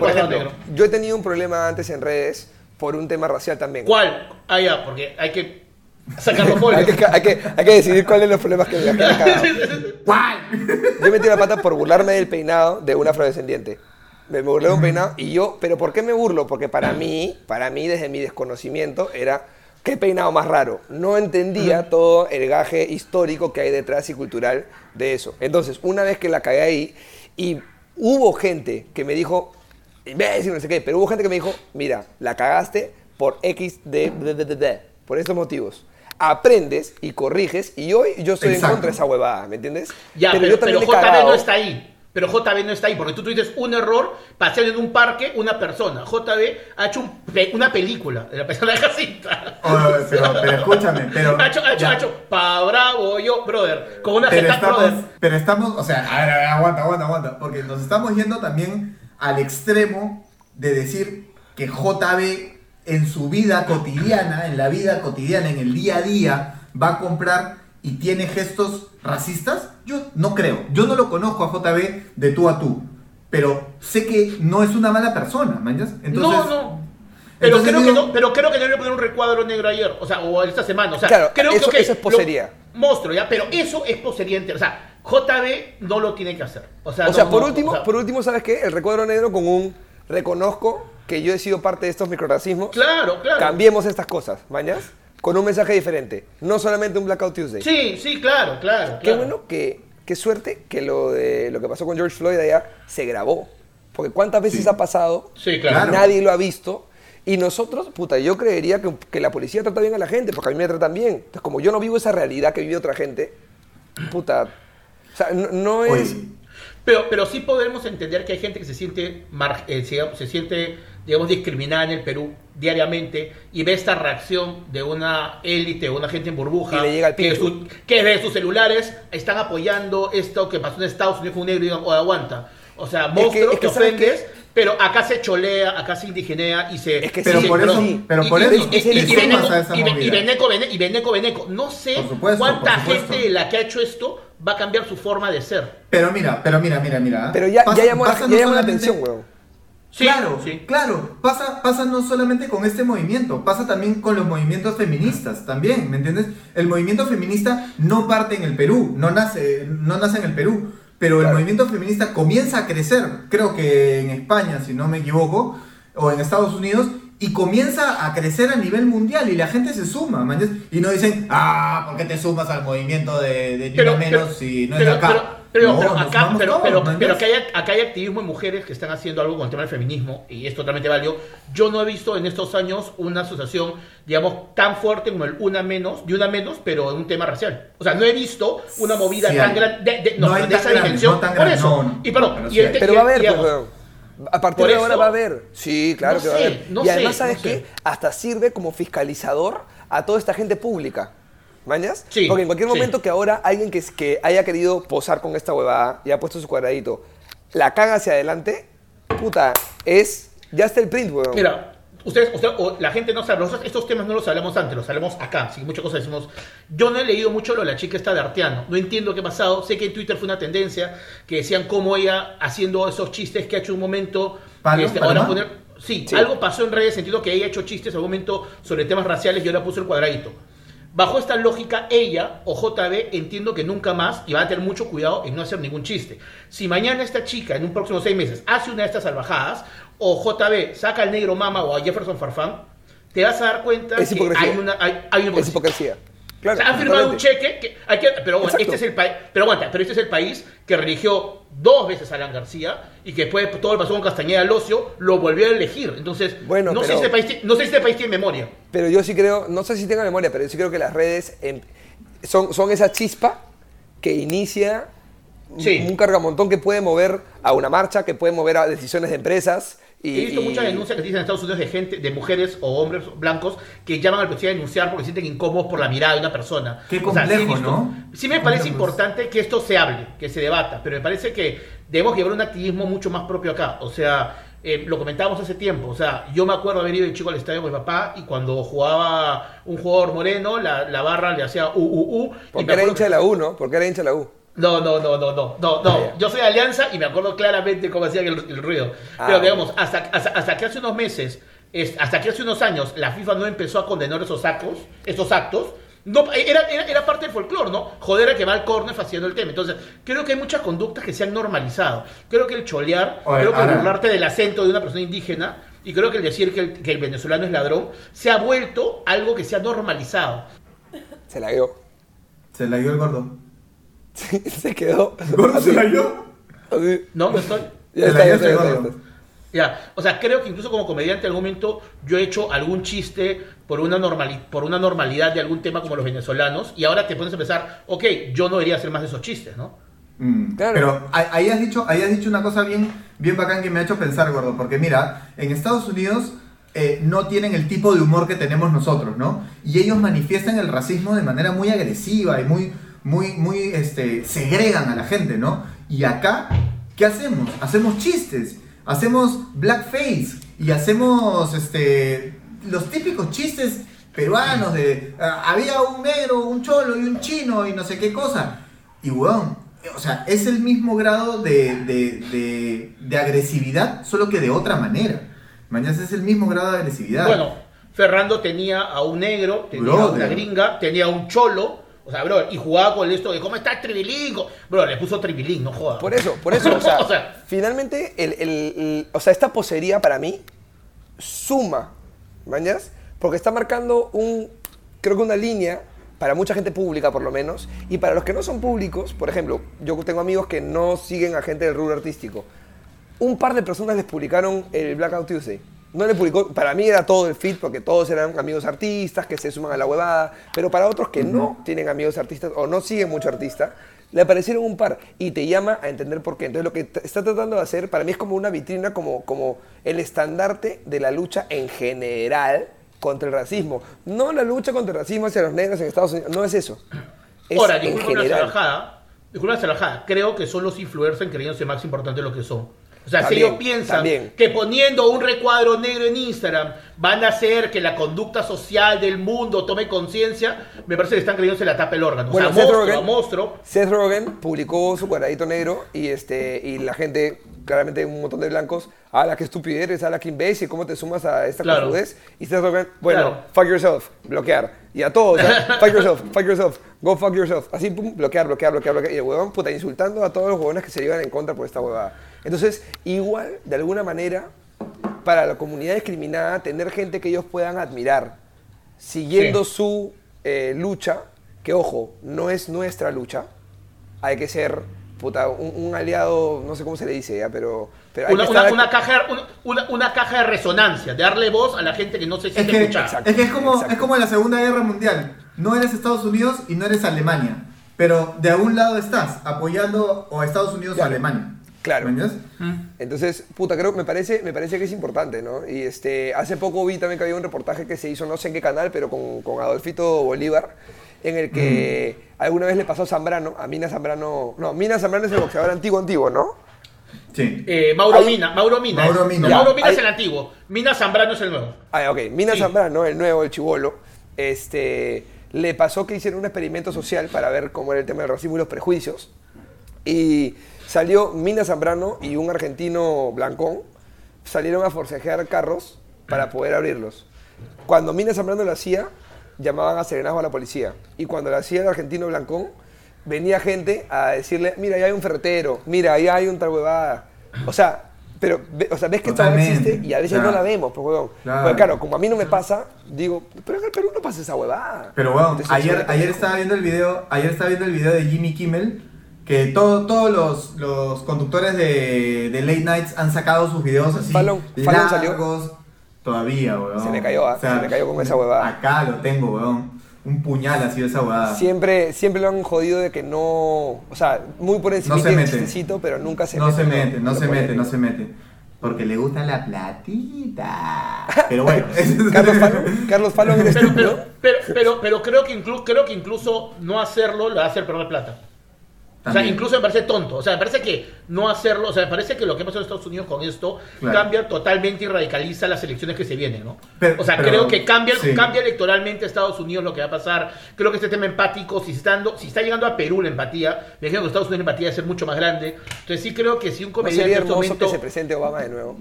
yo he tenido un problema antes en redes por un tema racial también. ¿Cuál? Ah, ya, porque hay que sacarlo fuera. <laughs> hay, que, hay, que, hay que decidir cuáles son los problemas que me han cagado. ¿Cuál? Yo metí la pata por burlarme del peinado de un afrodescendiente. Me me burlé de un peinado y yo, pero ¿por qué me burlo? Porque para mí, para mí desde mi desconocimiento era qué peinado más raro. No entendía todo el gaje histórico que hay detrás y cultural de eso. Entonces, una vez que la cagué ahí y hubo gente que me dijo, imbécil, no sé qué, pero hubo gente que me dijo, mira, la cagaste por X de, de, de, de, por estos motivos. Aprendes y corriges y hoy yo estoy Exacto. en contra de esa huevada, ¿me entiendes? Ya, pero, yo pero también he JB no está ahí. Pero JB no está ahí, porque tú tuviste un error paseando en un parque una persona. JB ha hecho un pe- una película de la persona de Jacinta. Oh, pero, <laughs> pero escúchame, pero. Ha hecho, ha hecho, ha hecho, pa bravo yo, brother, con una pero estamos, brother. pero estamos, o sea, a ver, a ver, aguanta, aguanta, aguanta, porque nos estamos yendo también al extremo de decir que JB en su vida cotidiana, en la vida cotidiana, en el día a día, va a comprar y tiene gestos racistas. Yo no creo, yo no lo conozco a JB de tú a tú, pero sé que no es una mala persona, ¿manchas? Entonces, no, no. Pero entonces creo, digo- que no, pero creo que no le poner un recuadro negro ayer, o sea, o esta semana. O sea, Claro, creo eso- que eso es posería. lo- monstruo, ¿ya? Pero eso es posería entera. O sea, JB no lo tiene que hacer. O sea, O sea, no- por no, último, o sea, por último, ¿sabes qué? El recuadro negro con un reconozco que yo he sido parte de estos microracismos. Claro, claro. Cambiemos estas cosas, ¿mañas? Con un mensaje diferente. No solamente un Blackout Tuesday. Sí, sí, claro, claro. Qué claro. bueno que, qué suerte que lo de lo que pasó con George Floyd allá se grabó. Porque cuántas veces Sí. ha pasado, Sí, claro. Nadie lo ha visto. Y nosotros, puta, yo creería que, que la policía trata bien a la gente, porque a mí me tratan bien. Entonces, como yo no vivo esa realidad que vive otra gente, puta, o sea, no, no es... Oye, Pero, pero sí podemos entender que hay gente que se siente, mar- eh, se, se siente, digamos, discriminada en el Perú diariamente y ve esta reacción de una élite, una gente en burbuja, Y le llega al que, su- que desde sus celulares están apoyando esto que pasó en Estados Unidos con un negro y digan, "Oye, aguanta. O sea, monstruo, es que, ¿sabes ofendes, pero acá se cholea, acá se indigenea y se... Es que Pero sí, por pero eso, sí. pero por eso, y- y- es y Beneco- y. Beneco. No sé supuesto, cuánta gente de la que ha hecho esto va a cambiar su forma de ser. Pero mira, pero mira, mira, mira. Pero ya, Pasa- ya llamó, ya no llamó la atención, weón. Sí, claro, sí. claro. Pasa, pasa no solamente con este movimiento, pasa también con los movimientos feministas, también, ¿me entiendes? El movimiento feminista no parte en el Perú, no nace, no nace en el Perú, pero el movimiento feminista comienza a crecer, creo que en España, si no me equivoco, o en Estados Unidos, y comienza a crecer a nivel mundial y la gente se suma, ¿me entiendes? Y no dicen, ah, ¿por qué te sumas al movimiento de, de Ni Pero, Una menos si no pero- es de acá? Pero- pero- No, pero nos acá, pero, todos, pero, ¿me pero entiendes? acá, hay, acá hay activismo de mujeres que están haciendo algo con el tema del feminismo y es totalmente válido. Yo no he visto en estos años una asociación, digamos, tan fuerte como el Una Menos, de Una Menos, pero en un tema racial. O sea, no he visto una movida Sí tan grande, de, de- no, No hay de tan esa grande, dimensión. no tan Por eso. no, no. y, perdón, Pero y sí el hay. te- Pero y va a haber, pues, digamos, weón. A partir Por de ahora va a haber. Sí, claro No que va a sé, haber. no y además, sé, ¿sabes no qué? sé. Hasta sirve como fiscalizador a toda esta gente pública. ¿Mañas? Sí, Porque en cualquier sí. momento que ahora alguien que, que haya querido posar con esta huevada y ha puesto su cuadradito, la caga hacia adelante, puta, es. Ya está el print, weón. Mira, ustedes, usted- o la gente no sabe, nosotros estos temas no los hablamos antes, los hablamos acá, sí, muchas cosas decimos. Yo no he leído mucho lo de la chica esta de Arteano, no entiendo qué ha pasado, sé que en Twitter fue una tendencia que decían cómo ella haciendo esos chistes que ha hecho un momento, ¿Palo? este, ahora poner, sí, Sí. algo pasó en redes, sentido que ella ha hecho chistes en algún momento sobre temas raciales y ahora puso el cuadradito. Bajo esta lógica, ella o JB entiendo que nunca más y va a tener mucho cuidado en no hacer ningún chiste. Si mañana esta chica en un próximo seis meses hace una de estas salvajadas, o JB saca al negro mama o a Jefferson Farfán, te vas a dar cuenta Es que hay una, hay, hay una es hipocresía. Claro, han firmado un cheque que hay que, pero bueno, este es el país, pero aguanta, pero este es el país que religió dos veces a Alan García y que después de todo que pasó con Castañeda Locio lo volvió a elegir. Entonces, Bueno, no, sé si este país, no sé si este país tiene memoria. Pero yo sí creo, no sé si tenga memoria, pero yo sí creo que las redes em, son, son esa chispa que inicia Sí. un cargamontón que puede mover a una marcha, que puede mover a decisiones de empresas. Y, He visto y- muchas denuncias que se dicen en Estados Unidos de gente, de mujeres o hombres blancos que llaman al policía a denunciar porque se sienten incómodos por la mirada de una persona. Qué O sea, sí he complejo, visto- ¿no? Sí me parece importante que esto se hable, que se debata, pero me parece que debemos llevar un activismo mucho más propio acá. O sea, eh, lo comentábamos hace tiempo. O sea, yo me acuerdo haber ido de chico al estadio con mi papá y cuando jugaba un jugador moreno, la, la barra le hacía u, u, u. y Porque era hincha de la U, ¿no? Porque era hincha de la U. no, no, no, no, no, no, no. Ah. Yo soy de Alianza y me acuerdo claramente cómo hacían el, el ruido. Ah, Pero digamos, hasta, hasta, hasta que hace unos meses, es- hasta que hace unos años, la FIFA no empezó a condenar esos actos, esos actos. No, era, era, era parte del folclore, ¿no? Joder a que va al córner haciendo el tema. Entonces, creo que hay muchas conductas que se han normalizado. Creo que el cholear, Oye, creo que ahora- el burlarte del acento de una persona indígena, y creo que el decir que el, que el venezolano es ladrón, se ha vuelto algo que se ha normalizado. Se la dio. Se la dio el gordo. <laughs> se quedó. ¿Gordo se así. ¿No? ¿No estoy? Ya está, ya está, ya está, ya gordo. está. Ya, o sea, creo que incluso como comediante en algún momento yo he hecho algún chiste por una, normali- por una normalidad de algún tema como los venezolanos y ahora te pones a pensar, ok, yo no debería hacer más de esos chistes, ¿no? Mm, Claro. Pero ahí ahí has dicho, ahí has dicho una cosa bien, bien bacán que me ha hecho pensar, gordo. Porque mira, en Estados Unidos eh, no tienen el tipo de humor que tenemos nosotros, ¿no? Y ellos manifiestan el racismo de manera muy agresiva y muy, muy, muy, este, segregan a la gente, ¿no? Y acá, ¿qué hacemos? Hacemos chistes, hacemos blackface y hacemos, este, los típicos chistes peruanos de ah, había un negro, un cholo y un chino y no sé qué cosa. Y weón, o sea, es el mismo grado de, de, de, de agresividad, solo que de otra manera. Mañana es el mismo grado de agresividad. Bueno, Ferrando tenía a un negro, tenía a una gringa, tenía a un cholo, o sea, bro, y jugaba con esto de cómo está Tribilingo. Bro, le puso Tribilín, no joda. Por eso, por eso, o sea, <laughs> O sea, finalmente, el, el- el- o sea, esta posería para mí suma, ¿mañas? Porque está marcando un, creo que una línea para mucha gente pública por lo menos, y para los que no son públicos, por ejemplo, yo tengo amigos que no siguen a gente del rubro artístico, un par de personas les publicaron el Blackout Tuesday, no le publicó, para mí era todo el feed porque todos eran amigos artistas que se suman a la huevada, pero para otros que no tienen amigos artistas o no siguen mucho artista, le aparecieron un par y te llama a entender por qué. Entonces lo que está tratando de hacer para mí es como una vitrina, como, como el estandarte de la lucha en general contra el racismo. No la lucha contra el racismo hacia los negros en Estados Unidos, no es eso. Es Ahora, en una general. salvajada. Disculpa una. Creo que son los influencers creyéndose más importantes de lo que son. O sea, También, si ellos piensan también. que poniendo un recuadro negro en Instagram van a hacer que la conducta social del mundo tome conciencia, me parece que están creyéndose la tapa el órgano. Bueno, o sea, Seth monstruo Rogen- monstruo. Seth Rogen publicó su cuadradito negro y, este, y la gente, claramente un montón de blancos, la qué estupidez eres, la qué imbécil, ¿cómo te sumas a esta Claro. Y Rogen, bueno, Claro. fuck yourself, bloquear. Y a todos, ¿ah? <laughs> fuck yourself, fuck yourself, go fuck yourself. Así, pum, bloquear, bloquear, bloquear, bloquear. Y el huevón, puta, insultando a todos los huevones que se llevan en contra por esta huevada. Entonces, igual, de alguna manera, para la comunidad discriminada, tener gente que ellos puedan admirar, siguiendo Sí. su eh, lucha, que ojo, no es nuestra lucha, hay que ser puta, un, un aliado, no sé cómo se le dice ya, pero, pero hay Una, que una- estar- una caja, una, una- una caja de resonancia, de darle voz a la gente que no se Es siente que, escuchada. Exacto. es que es como, Exacto. es como en la Segunda Guerra Mundial. No eres Estados Unidos y no eres Alemania. Pero de algún lado estás, apoyando o a Estados Unidos o a. Alemania. Claro. ¿Me entiendes? Entonces, puta, creo, me parece, me parece que es importante, ¿no? Y este, hace poco vi también que había un reportaje que se hizo, no sé en qué canal, pero con, con Adolfito Bolívar, en el que alguna vez le pasó a Zambrano, a Mina Zambrano, no, Mina Zambrano es el boxeador antiguo, antiguo, ¿no? Sí. Eh, Mauro Ahí- Mina, Mauro Mina. Mauro es- Mina. no, Ya, Mauro Mina ahí- es el antiguo. Mina Zambrano es el nuevo. Ah, ok. Mina Sí. Zambrano, el nuevo, el chivolo, este, le pasó que hicieron un experimento social para ver cómo era el tema del racismo y los prejuicios. Y salió Mina Zambrano y un argentino blancón, salieron a forcejear carros para poder abrirlos. Cuando Mina Zambrano lo hacía, llamaban a serenazgo a la policía. Y cuando lo hacía el argentino blancón, venía gente a decirle, mira, ya hay un ferretero, mira, ya hay un tal huevada. O sea, pero, o sea, ves que esta existe y a veces no claro. la vemos, pues, huevón. Claro. Porque claro, como a mí no me pasa, digo, pero en el Perú no pasa esa huevada. Pero Entonces, ayer, ayer estaba viendo el video, ayer estaba viendo el video de Jimmy Kimmel, que todo, todos los, los conductores de, de Late Nights han sacado sus videos así Fallon- Fallon salió. Todavía, weón. Se le cayó, ¿ah? Se le cayó con esa huevada. Acá lo tengo, weón. Un puñal así de esa huevada. Siempre, siempre lo han jodido de que no, o sea, muy por encima No se del mete. chistecito, pero nunca se no mete. se mete, no se mete, no se mete. Porque le gusta la platita. <laughs> Pero bueno. <laughs> Carlos Fallon, Carlos Fallon Pero, pero, pero, pero, pero creo, que inclu- creo que incluso no hacerlo le va a hacer perder plata. O sea, incluso me parece tonto. O sea, me parece que no hacerlo, o sea, me parece que lo que pasa en Estados Unidos con esto Claro. cambia totalmente y radicaliza las elecciones que se vienen, ¿no? Pero- o sea, pero- creo que cambia, sí. cambia electoralmente a Estados Unidos lo que va a pasar. Creo que este tema empático, si está, dando- si está llegando a Perú la empatía, me imagino que Estados Unidos la empatía va a ser mucho más grande. Entonces sí creo que si un ¿No comediante en este momento... que se presente Obama de nuevo?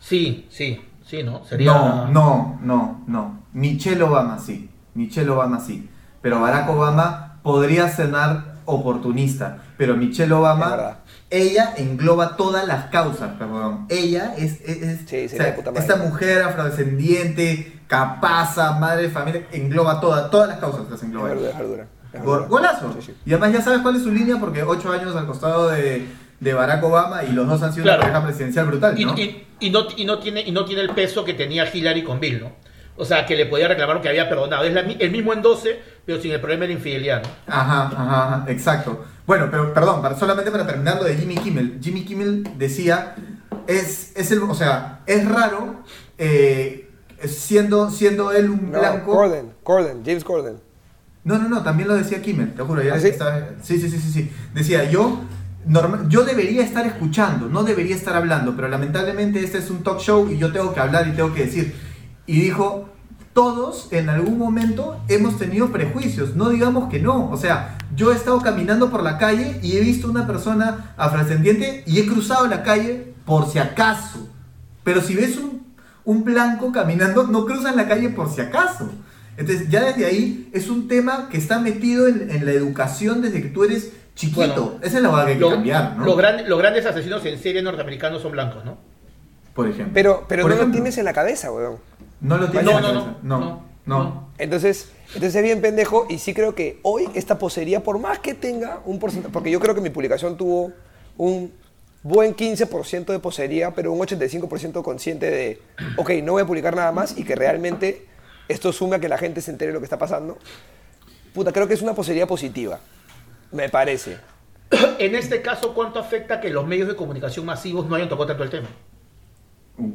Sí, sí, sí, ¿no? Sería... No, no, no, no. Michelle Obama sí. Michelle Obama sí. Pero Barack Obama podría sonar oportunista. Pero Michelle Obama, ella engloba todas las causas, perdón. Ella es, es- Sí, o sea, esta mujer afrodescendiente, capaza, madre de familia, engloba todas, todas las causas las Es engloba. es es. Golazo. Sí, sí. Y además ya sabes cuál es su línea porque ocho años al costado de, de Barack Obama y los dos han sido Claro. una pareja presidencial brutal, Y, ¿no? y- y no, y, no tiene, y no tiene el peso que tenía Hillary con Bill, ¿no? O sea, que le podía reclamar que había perdonado. Es la el mismo en 12, pero sin el problema de la infidelidad, ¿no? Ajá, ajá, ajá, exacto. Bueno, pero perdón, para, solamente para terminar lo de Jimmy Kimmel. Jimmy Kimmel decía, es, es el, o sea, es raro eh, siendo, siendo él un No, blanco. Corden, Corden, James Corden. No, no, no, también lo decía Kimmel, te juro. Ya ¿Ah, sí? estaba- sí, sí, sí, sí, sí. Decía, yo, norma- yo debería estar escuchando, no debería estar hablando, pero lamentablemente este es un talk show y yo tengo que hablar y tengo que decir. Y dijo, todos en algún momento hemos tenido prejuicios, no digamos que no. O sea, yo he estado caminando por la calle y he visto una persona afrodescendiente y he cruzado la calle por si acaso. Pero si ves un, un blanco caminando, no cruzas la calle por si acaso. Entonces, ya desde ahí es un tema que está metido en, en la educación desde que tú eres chiquito. Bueno, Esa es la verdad que hay que Lo- cambiar, ¿no? los, gran- los grandes asesinos en serie norteamericanos son blancos, ¿no? Por ejemplo. Pero, pero Por no lo ejemplo. tienes en la cabeza, weón. No lo tienes No, en la no, cabeza. no, no, no, no. no. Entonces, entonces es bien pendejo y sí creo que hoy esta posería, por más que tenga un porcentaje, porque yo creo que mi publicación tuvo un buen 15% de posería, pero un 85% consciente de, ok, no voy a publicar nada más y que realmente esto sume a que la gente se entere de lo que está pasando. Puta, creo que es una posería positiva, me parece. <coughs> En este caso, ¿cuánto afecta que los medios de comunicación masivos no hayan tocado tanto el tema?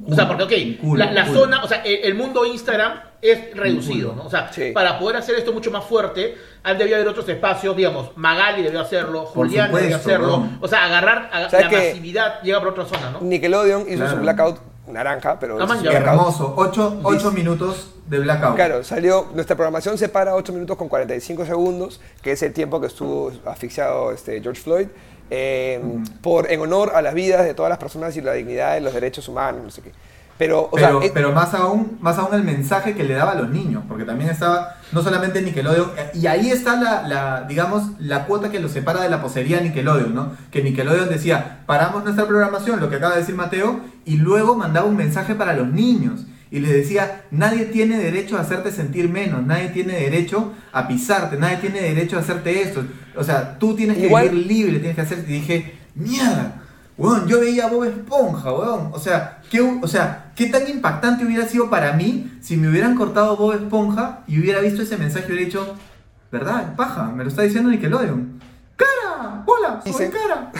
O sea, porque, ok, culo, la, la culo. zona, o sea, el, el mundo Instagram es reducido, culo. ¿no? O sea, Sí. para poder hacer esto mucho más fuerte, han debido haber otros espacios, digamos, Magali debió hacerlo, Julián debió supuesto, hacerlo. weón. O sea, agarrar a- ¿Sabes la masividad llega por otra zona, ¿no? Nickelodeon hizo Claro. su blackout naranja, pero Ah, blackout. Hermoso. 8, Dice- minutos de blackout. Claro, salió, nuestra programación se para 8 minutos con 45 segundos, que es el tiempo que estuvo asfixiado este, George Floyd, eh, por, en honor a las vidas de todas las personas y la dignidad de los derechos humanos, no sé qué. Pero, o pero, sea, pero más aún, más aún el mensaje que le daba a los niños, porque también estaba no solamente Nickelodeon, eh, y ahí está la, la, digamos, la cuota que lo separa de la posería de Nickelodeon, ¿no? Que Nickelodeon decía, paramos nuestra programación, lo que acaba de decir Mateo, y luego mandaba un mensaje para los niños. Y les decía, nadie tiene derecho a hacerte sentir menos, nadie tiene derecho a pisarte, nadie tiene derecho a hacerte esto. O sea, tú tienes que Igual- vivir libre, tienes que hacer... Y dije, mierda, Weón, yo veía a Bob Esponja, weón. O sea, ¿qué, o sea, ¿qué tan impactante hubiera sido para mí si me hubieran cortado Bob Esponja y hubiera visto ese mensaje y hubiera dicho, ¿verdad? Paja, me lo está diciendo Nickelodeon. ¡Cara! ¡Hola! ¡Soy Dicen- cara!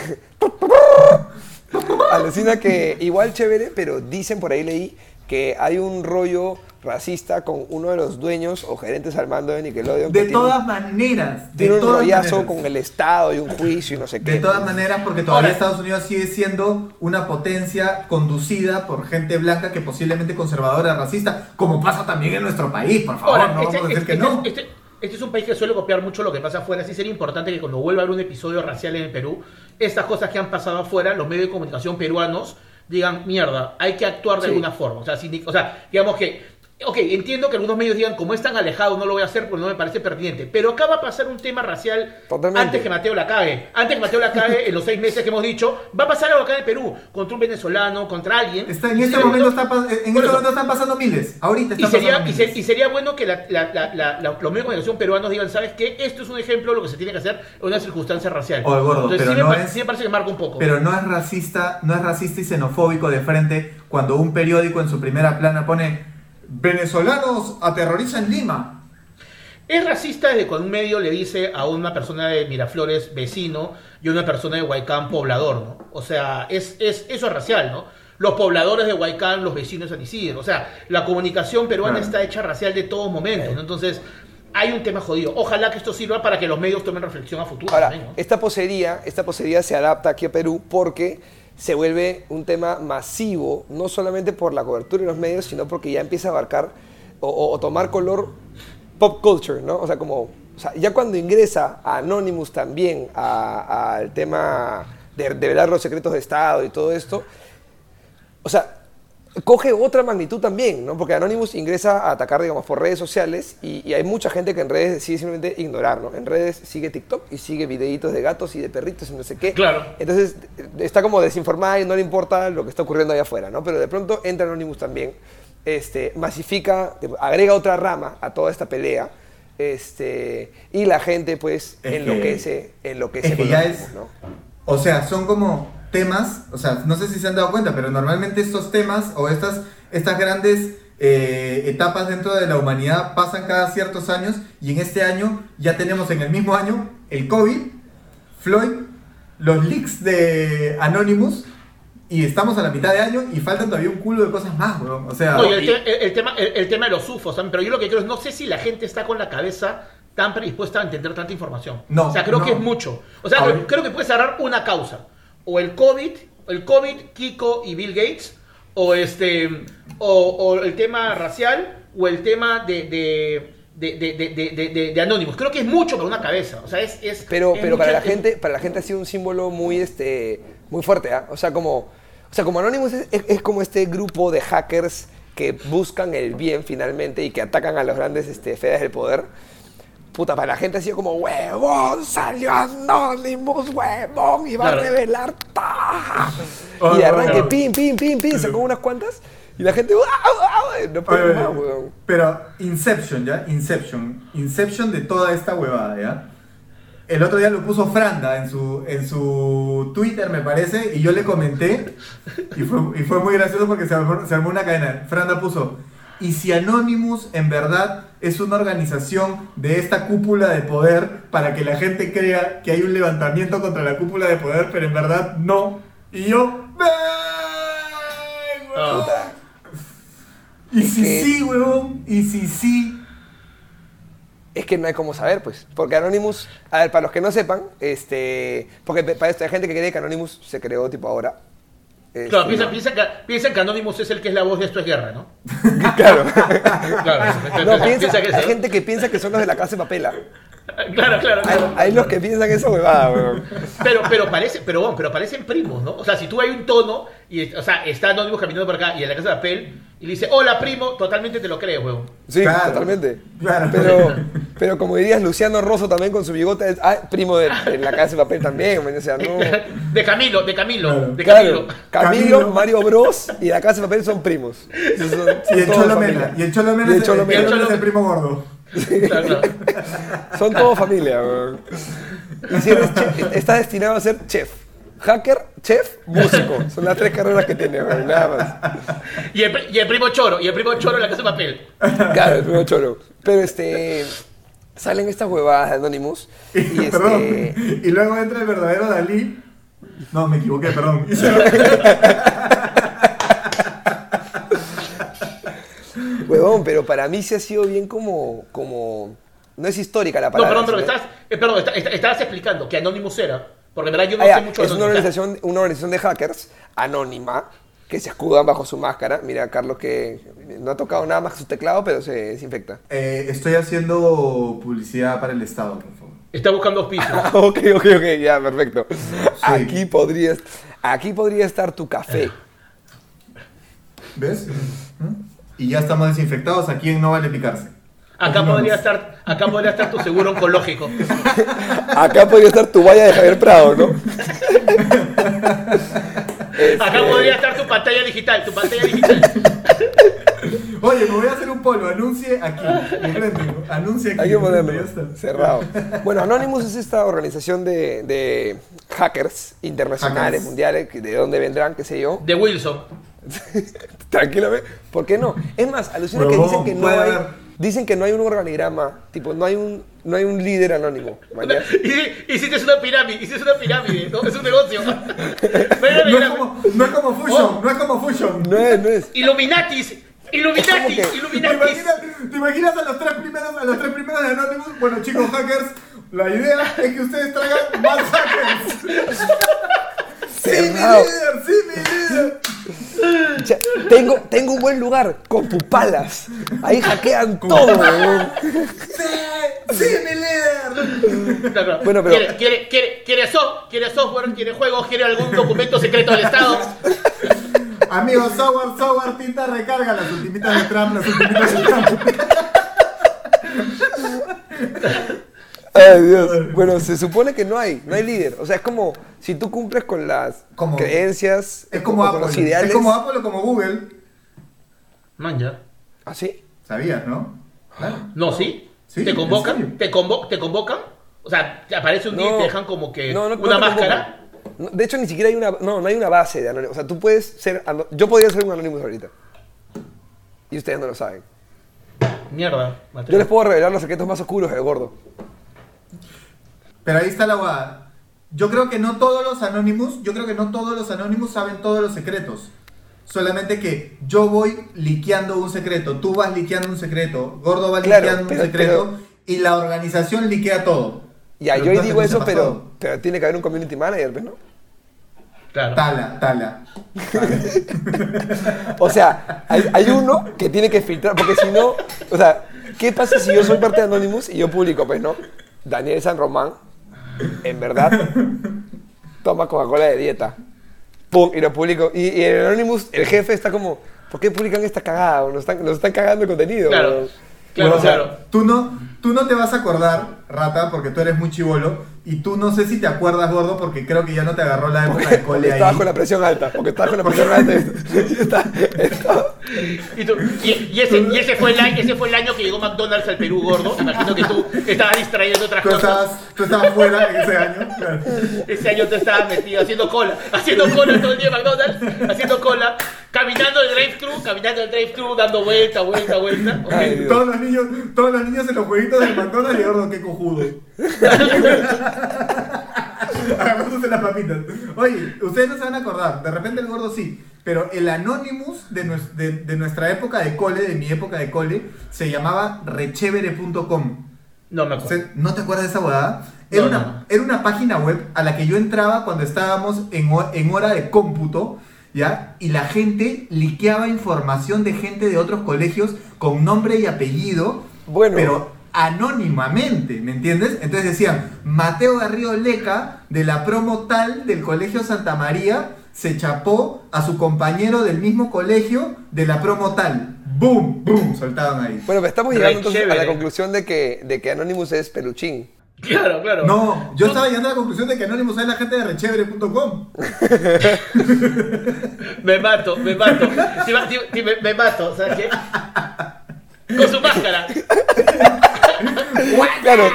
<laughs> alucina que igual chévere, pero dicen por ahí leí que hay un rollo racista con uno de los dueños o gerentes al mando de Nickelodeon. De tiene- todas maneras. De Tiene un todas rollazo maneras. con el Estado y un juicio y no sé qué. De todas maneras, porque todavía Ahora- Estados Unidos sigue siendo una potencia conducida por gente blanca que posiblemente conservadora, racista, como pasa también en nuestro país, por favor, Ahora, no este, vamos a decir este- que no. este- este es un país que suele copiar mucho lo que pasa afuera. Sí sería importante que cuando vuelva a haber un episodio racial en el Perú, estas cosas que han pasado afuera, los medios de comunicación peruanos digan, mierda, hay que actuar de Sí. alguna forma. O sea, si- o sea, digamos que, ok, entiendo que algunos medios digan, como es tan alejado, no lo voy a hacer porque no me parece pertinente. Pero acá va a pasar un tema racial Totalmente. antes que Mateo la cague. Antes que Mateo la cague, en los seis meses que hemos dicho, va a pasar algo acá en el Perú, contra un venezolano, contra alguien. Está- en Y este momento, está, en este momento están pasando miles. Ahorita y están sería, pasando y, se- miles. y sería bueno que la- la- la- la- la- los medios de comunicación peruanos digan, ¿sabes qué? Esto es un ejemplo de lo que se tiene que hacer en una circunstancia racial. Oye, gordo, Entonces, pero sí, me no pa- es- sí me parece que marca un poco. Pero no es racista, no es racista y xenofóbico de frente cuando un periódico en su primera plana pone venezolanos aterrorizan Lima. Es racista desde cuando un medio le dice a una persona de Miraflores vecino y a una persona de Huaycán poblador, ¿no? O sea, es, es, eso es racial, ¿no? Los pobladores de Huaycán, los vecinos de San Isidro. O sea, la comunicación peruana está hecha racial de todos momentos, ¿no? Entonces, hay un tema jodido. Ojalá que esto sirva para que los medios tomen reflexión a futuro Ahora, también, ¿no? esta posería, esta posería se adapta aquí a Perú porque se vuelve un tema masivo, no solamente por la cobertura en los medios, sino porque ya empieza a abarcar o, tomar color pop culture, ¿no? O sea, como, ya cuando ingresa a Anonymous también al tema de revelar los secretos de Estado y todo esto, o sea, coge otra magnitud también, ¿no? Porque Anonymous ingresa a atacar, digamos, por redes sociales y, y hay mucha gente que en redes decide simplemente ignorar, ¿no? En redes sigue TikTok y sigue videitos de gatos y de perritos y no sé qué. Claro. Entonces está como desinformada y no le importa lo que está ocurriendo allá afuera, ¿no? Pero de pronto entra Anonymous también, este, masifica, agrega otra rama a toda esta pelea. Este, y la gente pues Es que- enloquece, enloquece es que ya es- ¿no? O sea, son como temas, o sea, no sé si se han dado cuenta, pero normalmente estos temas o estas, estas grandes eh, etapas dentro de la humanidad pasan cada ciertos años y en este año ya tenemos en el mismo año el COVID, Floyd, los leaks de Anonymous y estamos a la mitad de año y faltan todavía un culo de cosas más, weón. O sea, No, y el, te- el- el tema, el, el tema de los UFOs también, pero yo lo que creo es, no sé si la gente está con la cabeza tan predispuesta a entender tanta información. No, O sea, creo no. que es mucho. O sea, creo, creo que puedes agarrar una causa. O el COVID, el COVID, Kiko y Bill Gates, o este, o, o el tema racial, o el tema de, de, de, de, de, Anonymous. Creo que es mucho para una cabeza. O sea, es... es Pero, es pero para la gente, para la gente ha sido un símbolo muy, este, muy fuerte, ¿ah? O sea, como, o sea, como Anonymous es, es- como este grupo de hackers que buscan el bien finalmente y que atacan a los grandes este, fedes del poder. Puta, para la gente ha sido como, huevón, salió Anonymous, huevón, y va Claro. a revelar ta. <laughs> Oh, y arranque, claro. pim, pim, pim, pim, sacó unas cuantas. Y la gente, no puede más, huevón. Pero Inception, ¿ya? Inception. Inception de toda esta huevada, ¿ya? el otro día lo puso Franda en su, en su Twitter, me parece, y yo le comenté, y fue, y fue muy gracioso porque se armó, se armó una cadena. Franda puso, ¿y si Anonymous en verdad es una organización de esta cúpula de poder para que la gente crea que hay un levantamiento contra la cúpula de poder, pero en verdad no? Y yo, ¡Ven, huevón! Ah. Y si que- sí, huevón, y si sí. Es que no hay cómo saber, pues. Porque Anonymous, a ver, para los que no sepan, este. Porque para esta gente que cree que Anonymous se creó tipo ahora. Este, Claro, piensa, no. piensa, que, piensa que Anonymous es el que es la voz de esto es guerra, ¿no? <laughs> Claro. Claro, No, piensa, piensa que hay gente que piensa que son los de la casa de papela. <laughs> Claro, claro, Hay, claro. hay los que piensan esa huevada, weón. Pero, pero parece, pero bueno, pero parecen primos, ¿no? O sea, si tú hay un tono y, o sea, está Anonymous caminando por acá y en la casa de papel y le dice, hola primo, totalmente te lo crees, weón. Sí, Claro. totalmente. Claro. Pero, pero como dirías, Luciano Rosso también con su bigote, es ah, primo de, de la casa de papel también, man, o sea, no. <laughs> De Camilo, de Camilo, Claro. de Claro, Camilo. Camilo, Camilo. Mario Bros y la casa de papel son primos. <laughs> Son- son Y el Cholo. Mena. Y el Cholo Mena Y el es, es el primo gordo. Claro. <laughs> Son todos familia, weón. Y si eres chef, estás destinado a ser chef. Hacker, chef, músico. Son las tres carreras que tiene, weón, nada Y el, y el primo Choro, y el primo Choro en la casa de papel. más. Claro, el primer choro. Pero este. Salen estas huevadas de Anonymous. <laughs> Y este. Perdón. Y luego entra el verdadero Dalí. No, me equivoqué, perdón. <laughs> Y se- Huevón, pero para mí sí ha sido bien como. como no es histórica la No, palabra. perdón, pero estás, eh, perdón, está- está- estabas explicando que Anonymous era, porque en verdad yo no Ah, ya, sé mucho de es una organización, una organización de hackers anónima que se escudan bajo su máscara. Mira, Carlos, que no ha tocado nada más que su teclado, pero se desinfecta. Eh, estoy haciendo publicidad para el Estado, por favor. Está buscando auspicios. <laughs> Ah, ok, ok, ok, ya, perfecto. Aquí, podrías, aquí podría estar tu café. ¿Ves? <laughs> ¿Mm? Y ya estamos desinfectados. Aquí en No Vale Picarse. Acá podría estar, acá podría estar tu seguro oncológico. <laughs> Acá podría estar tu valla de Javier Prado, ¿no? Acá Este, podría estar tu pantalla digital, tu pantalla digital. <laughs> Oye, me voy a hacer un polo. Anuncie aquí. Anuncie aquí. Hay que ponerlo cerrado. Bueno, Anonymous es esta organización de, de hackers internacionales, Hackers. mundiales, de dónde vendrán, qué sé yo. De Wilson. <laughs> Tranquilamente. ¿Por qué no? Es más, alucina que dicen que no hay, dicen que no hay un organigrama, tipo, no hay un, no hay un líder anónimo. <laughs> Y hiciste una pirámide, hiciste una pirámide, ¿no? Es un negocio. <laughs> No es como, no es como Fusion. Oh. No es como Fusion. No es, no es. Illuminatis, Illuminatis, que- ¿Te Illuminatis. imaginas, ¿Te imaginas a los tres primeros, a los tres primeros de Anonymous? Bueno, chicos hackers, la idea es que ustedes traigan más hackers. Sí, mi líder, sí, mi líder. <laughs> Ya, tengo, tengo un buen lugar, con pupalas. Ahí hackean todo, weón. Sí, sí, mi líder. Bueno, pero- ¿Quiere, quiere, quiere, quiere, so- quiere software, quiere juegos, quiere algún documento secreto del Estado? <laughs> Amigos, software, software, tinta recarga las ultimitas de Trump, las ultimitas de Trump. <laughs> Ay, Dios. Bueno, se supone que no hay, no hay líder. O sea, es como si tú cumples con las Como- creencias, Es como con los Apple. ideales. Es como Apple o como Google. Man, ya. ¿Ah, sí? ¿Sabías, no? Claro. No, ¿sí? Sí, ¿Te ¿en convocan? ¿Te, convo ¿Te convocan? O sea, te aparece un día y te dejan como que no, no, no una máscara. de hecho, ni siquiera hay una, no, no hay una base de Anonymous. O sea, tú puedes ser, yo podría ser un Anonymous ahorita. Y ustedes no lo saben. Mierda. Yo les puedo revelar los secretos más oscuros del gordo. Pero ahí está la guada. Yo creo que no todos los Anonymous, yo creo que no todos los Anonymous saben todos los secretos. Solamente que yo voy liqueando un secreto, tú vas liqueando un secreto, Gordo va Claro, liqueando pero- un secreto y la organización liquea todo. Ya, Pero yo hoy digo eso, pero, pero tiene que haber un community manager, ¿no? Claro. Tala, tala. <laughs> O sea, hay, hay uno que tiene que filtrar, porque si no, o sea, ¿qué pasa si yo soy parte de Anonymous y yo publico, pues, no? Daniel San Román, en verdad, toma Coca-Cola de dieta. Pum, y lo publico. Y, y en Anonymous, el jefe está como, ¿por qué publican esta cagada? Nos están, nos están cagando el contenido. Claro. Claro, o sea, claro. Tú no, tú no te vas a acordar, Rata, porque tú eres muy chivolo. Y tú no sé si te acuerdas, Gordo, porque creo que ya no te agarró la época de Porque cole ahí. estabas con la presión alta, porque estabas con la presión alta. y- y <laughs> está- estaba- Y, tú- y- y ese, y ese, fue el año, ese fue el año que llegó McDonald's al Perú gordo. Imagino que tú estabas distraído en otras Tú cosas. estabas, tú estabas fuera en ese año. claro. Ese año tú estabas metido haciendo cola, haciendo cola todo el día en McDonald's, haciendo cola, caminando el drive-thru, caminando el drive-thru, dando vuelta, vuelta, vuelta. Ay. Todos los niños, todos los niños en los jueguitos del McDonald's y gordo, qué cojudo. <laughs> Agarrándose las papitas. Oye, ustedes no se van a acordar, de repente el gordo sí, pero el Anonymous de, nues- de- de nuestra época de cole, de mi época de cole, se llamaba rechevere.com. No me acuerdo. ¿Usted ¿No te acuerdas de esa bodada? Era, No, una, no. era una página web a la que yo entraba cuando estábamos en, ho- en hora de cómputo, ¿ya? Y la gente liqueaba información de gente de otros colegios con nombre y apellido, Bueno. pero anónimamente, ¿me entiendes? Entonces decían, Mateo Garrido Leca, de la promo tal del Colegio Santa María, se chapó a su compañero del mismo colegio de la promo tal. ¡Boom! ¡Boom! Soltaban ahí. Bueno, pero estamos llegando entonces a la conclusión de que, de que Anonymous es peluchín. Claro, claro. No, yo estaba llegando a la conclusión de que Anonymous es la gente de rechevere.com. <laughs> Me mato, me mato. Sí, va- sí, sí, me, me mato, ¿sabes qué? Con su máscara. Claro,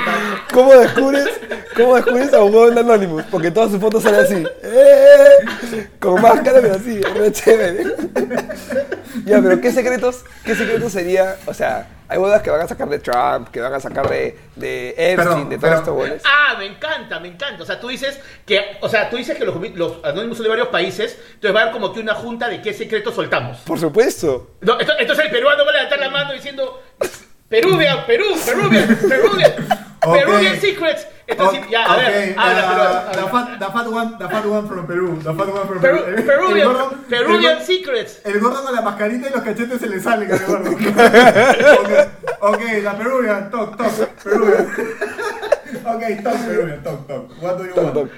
¿cómo descubres, cómo descubres a un huevón de Anonymous? Porque todas sus fotos salen así. ¡eh! Con máscara, pero así, re chévere. Ya, pero ¿qué secretos, qué secretos sería? O sea, hay bodas que van a sacar de Trump, que van a sacar de, de Epstein, Perdón, de todos pero- estos boles. Ah, me encanta, me encanta. O sea, tú dices que, o sea, tú dices que los, los anónimos son de varios países, entonces va a haber como que una junta de qué secretos soltamos. Por supuesto. No, ento- entonces el peruano va a levantar la mano diciendo Peruvian, Perú, Peruvian, Peruvian. Peruvian Secrets. Entonces, Ok, ya, a ver, habla uh, the, fat, the fat one, the fat one from Perú. The fat one from Peru- Perú. Peruvian, gordo- Secrets. El gordo con la mascarita y los cachetes se le salen al gordo. <laughs> ok, la Peruvian, toc, toc, Peruvian. <laughs> ok, toc, Peruvian, toc, toc. What do you want?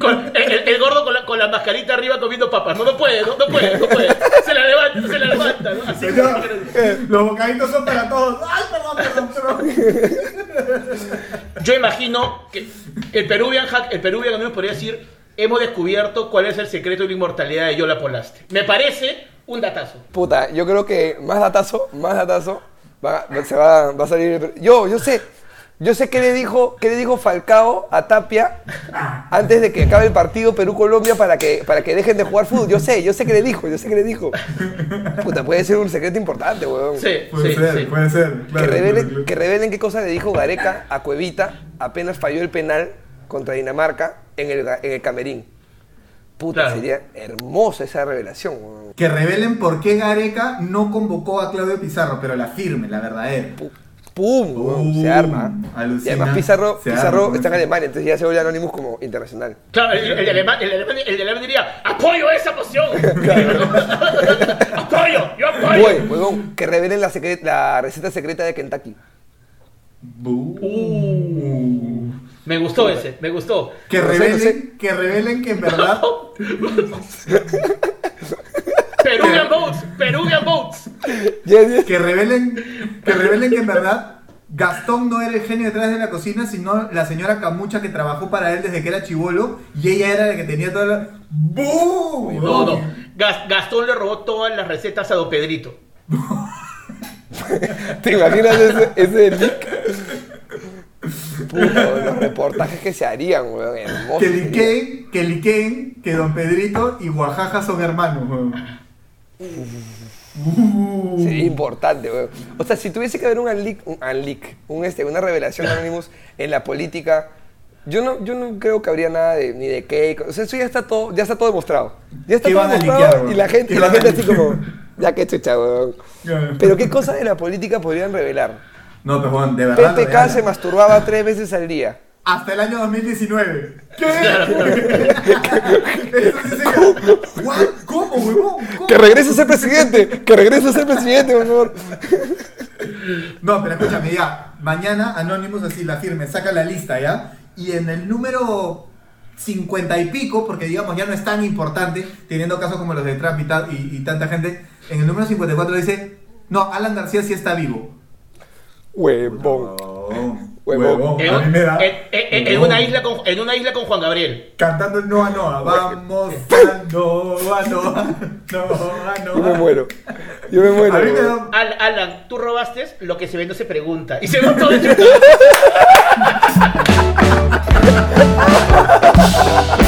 Con- el, el- el gordo con la, con la mascarita arriba comiendo papas. No, no puede, no, no puede, no puede. Se la levanta, se la levanta, ¿no? Así Señor, los bocaditos son para todos. Ay, perdón, perdón, perdón. Yo imagino que el Peruvian hack, el Peruvian Anonymous podría decir, hemos descubierto cuál es el secreto de la inmortalidad de Yola Polaste. Me parece un datazo. Puta, yo creo que más datazo, más datazo, va, va- se va, va a salir. Yo, yo sé, yo sé qué le dijo, qué le dijo Falcao a Tapia antes de que acabe el partido Perú-Colombia para que, para que dejen de jugar fútbol. Yo sé, yo sé qué le dijo, yo sé qué le dijo. Puta, puede ser un secreto importante, weón. Sí, Puede sí, ser, sí. puede ser. Que revelen, claro, claro. que revelen qué cosa le dijo Gareca a Cuevita apenas falló el penal contra Dinamarca en el, en el Camerín. Puta, Claro. sería hermosa esa revelación, weón. Que revelen por qué Gareca no convocó a Claudio Pizarro, pero la firme, la verdadera. ¡Pum! se arma. alucina, y además Pizarro, Pizarro arma, está en. Alemania, entonces ya se vuelve Anonymous como internacional. Claro, el, el de alemán, el, de alemán, el de alemán diría, apoyo esa moción. <laughs> <laughs> apoyo, yo apoyo. Huevón, que revelen la, secre- la receta secreta de Kentucky. Uh. Me gustó ese, me gustó. Que No sé, revelen, no sé. que revelen que en verdad. <laughs> Peruvian Boats, Peruvian Boats. Que revelen, que revelen que en verdad Gastón no era el genio detrás de la cocina, sino la señora Camucha que trabajó para él desde que era chivolo y ella era la que tenía toda la. ¡Bu! No, no. Gas- Gastón le robó todas las recetas a Don Pedrito. <laughs> ¿Te imaginas ese, ese leak? Puta, los reportajes que se harían, weón, hermoso. Que sería. liqueen, que liqueen que Don Pedrito y Oaxaca son hermanos, weón. Uh. Sería importante, weón. O sea, si tuviese que haber un unleak, un, unleak, un, este, una revelación de Anonymous en la política, yo no, yo no creo que habría nada de, ni de cake. O sea, eso ya está todo, ya está todo demostrado. Ya está ¿Qué todo demostrado liquear, y la gente, ¿Qué y la gente así como, ya que chucha, weón. Pero qué cosas de la política podrían revelar. No, pero Juan, de verdad. PPK se masturbaba tres veces al día. Hasta el año 2019. ¿Qué? <laughs> Eso sí sería- What? ¿Cómo, huevón? ¿Cómo? Que regrese a ser presidente, que regrese a ser presidente, por favor. No, pero escúchame, ya. Mañana Anonymous así la firme, saca la lista, ¿ya? Y en el número 50 y pico, porque digamos ya no es tan importante, teniendo casos como los de Trump y- y tanta gente, en el número 54 dice, no, Alan García sí está vivo. Huevón. No. Huevón. En, A mí me da. en- en- en huevón. una isla con, en una isla con Juan Gabriel. Cantando el Noa Noa. Vamos <laughs> a Noa Noa. Noa Yo me Noa. muero. Yo me muero. A mí me da. Al- Alan, tú robaste lo que se ve no se pregunta. Y se ve todo en <laughs>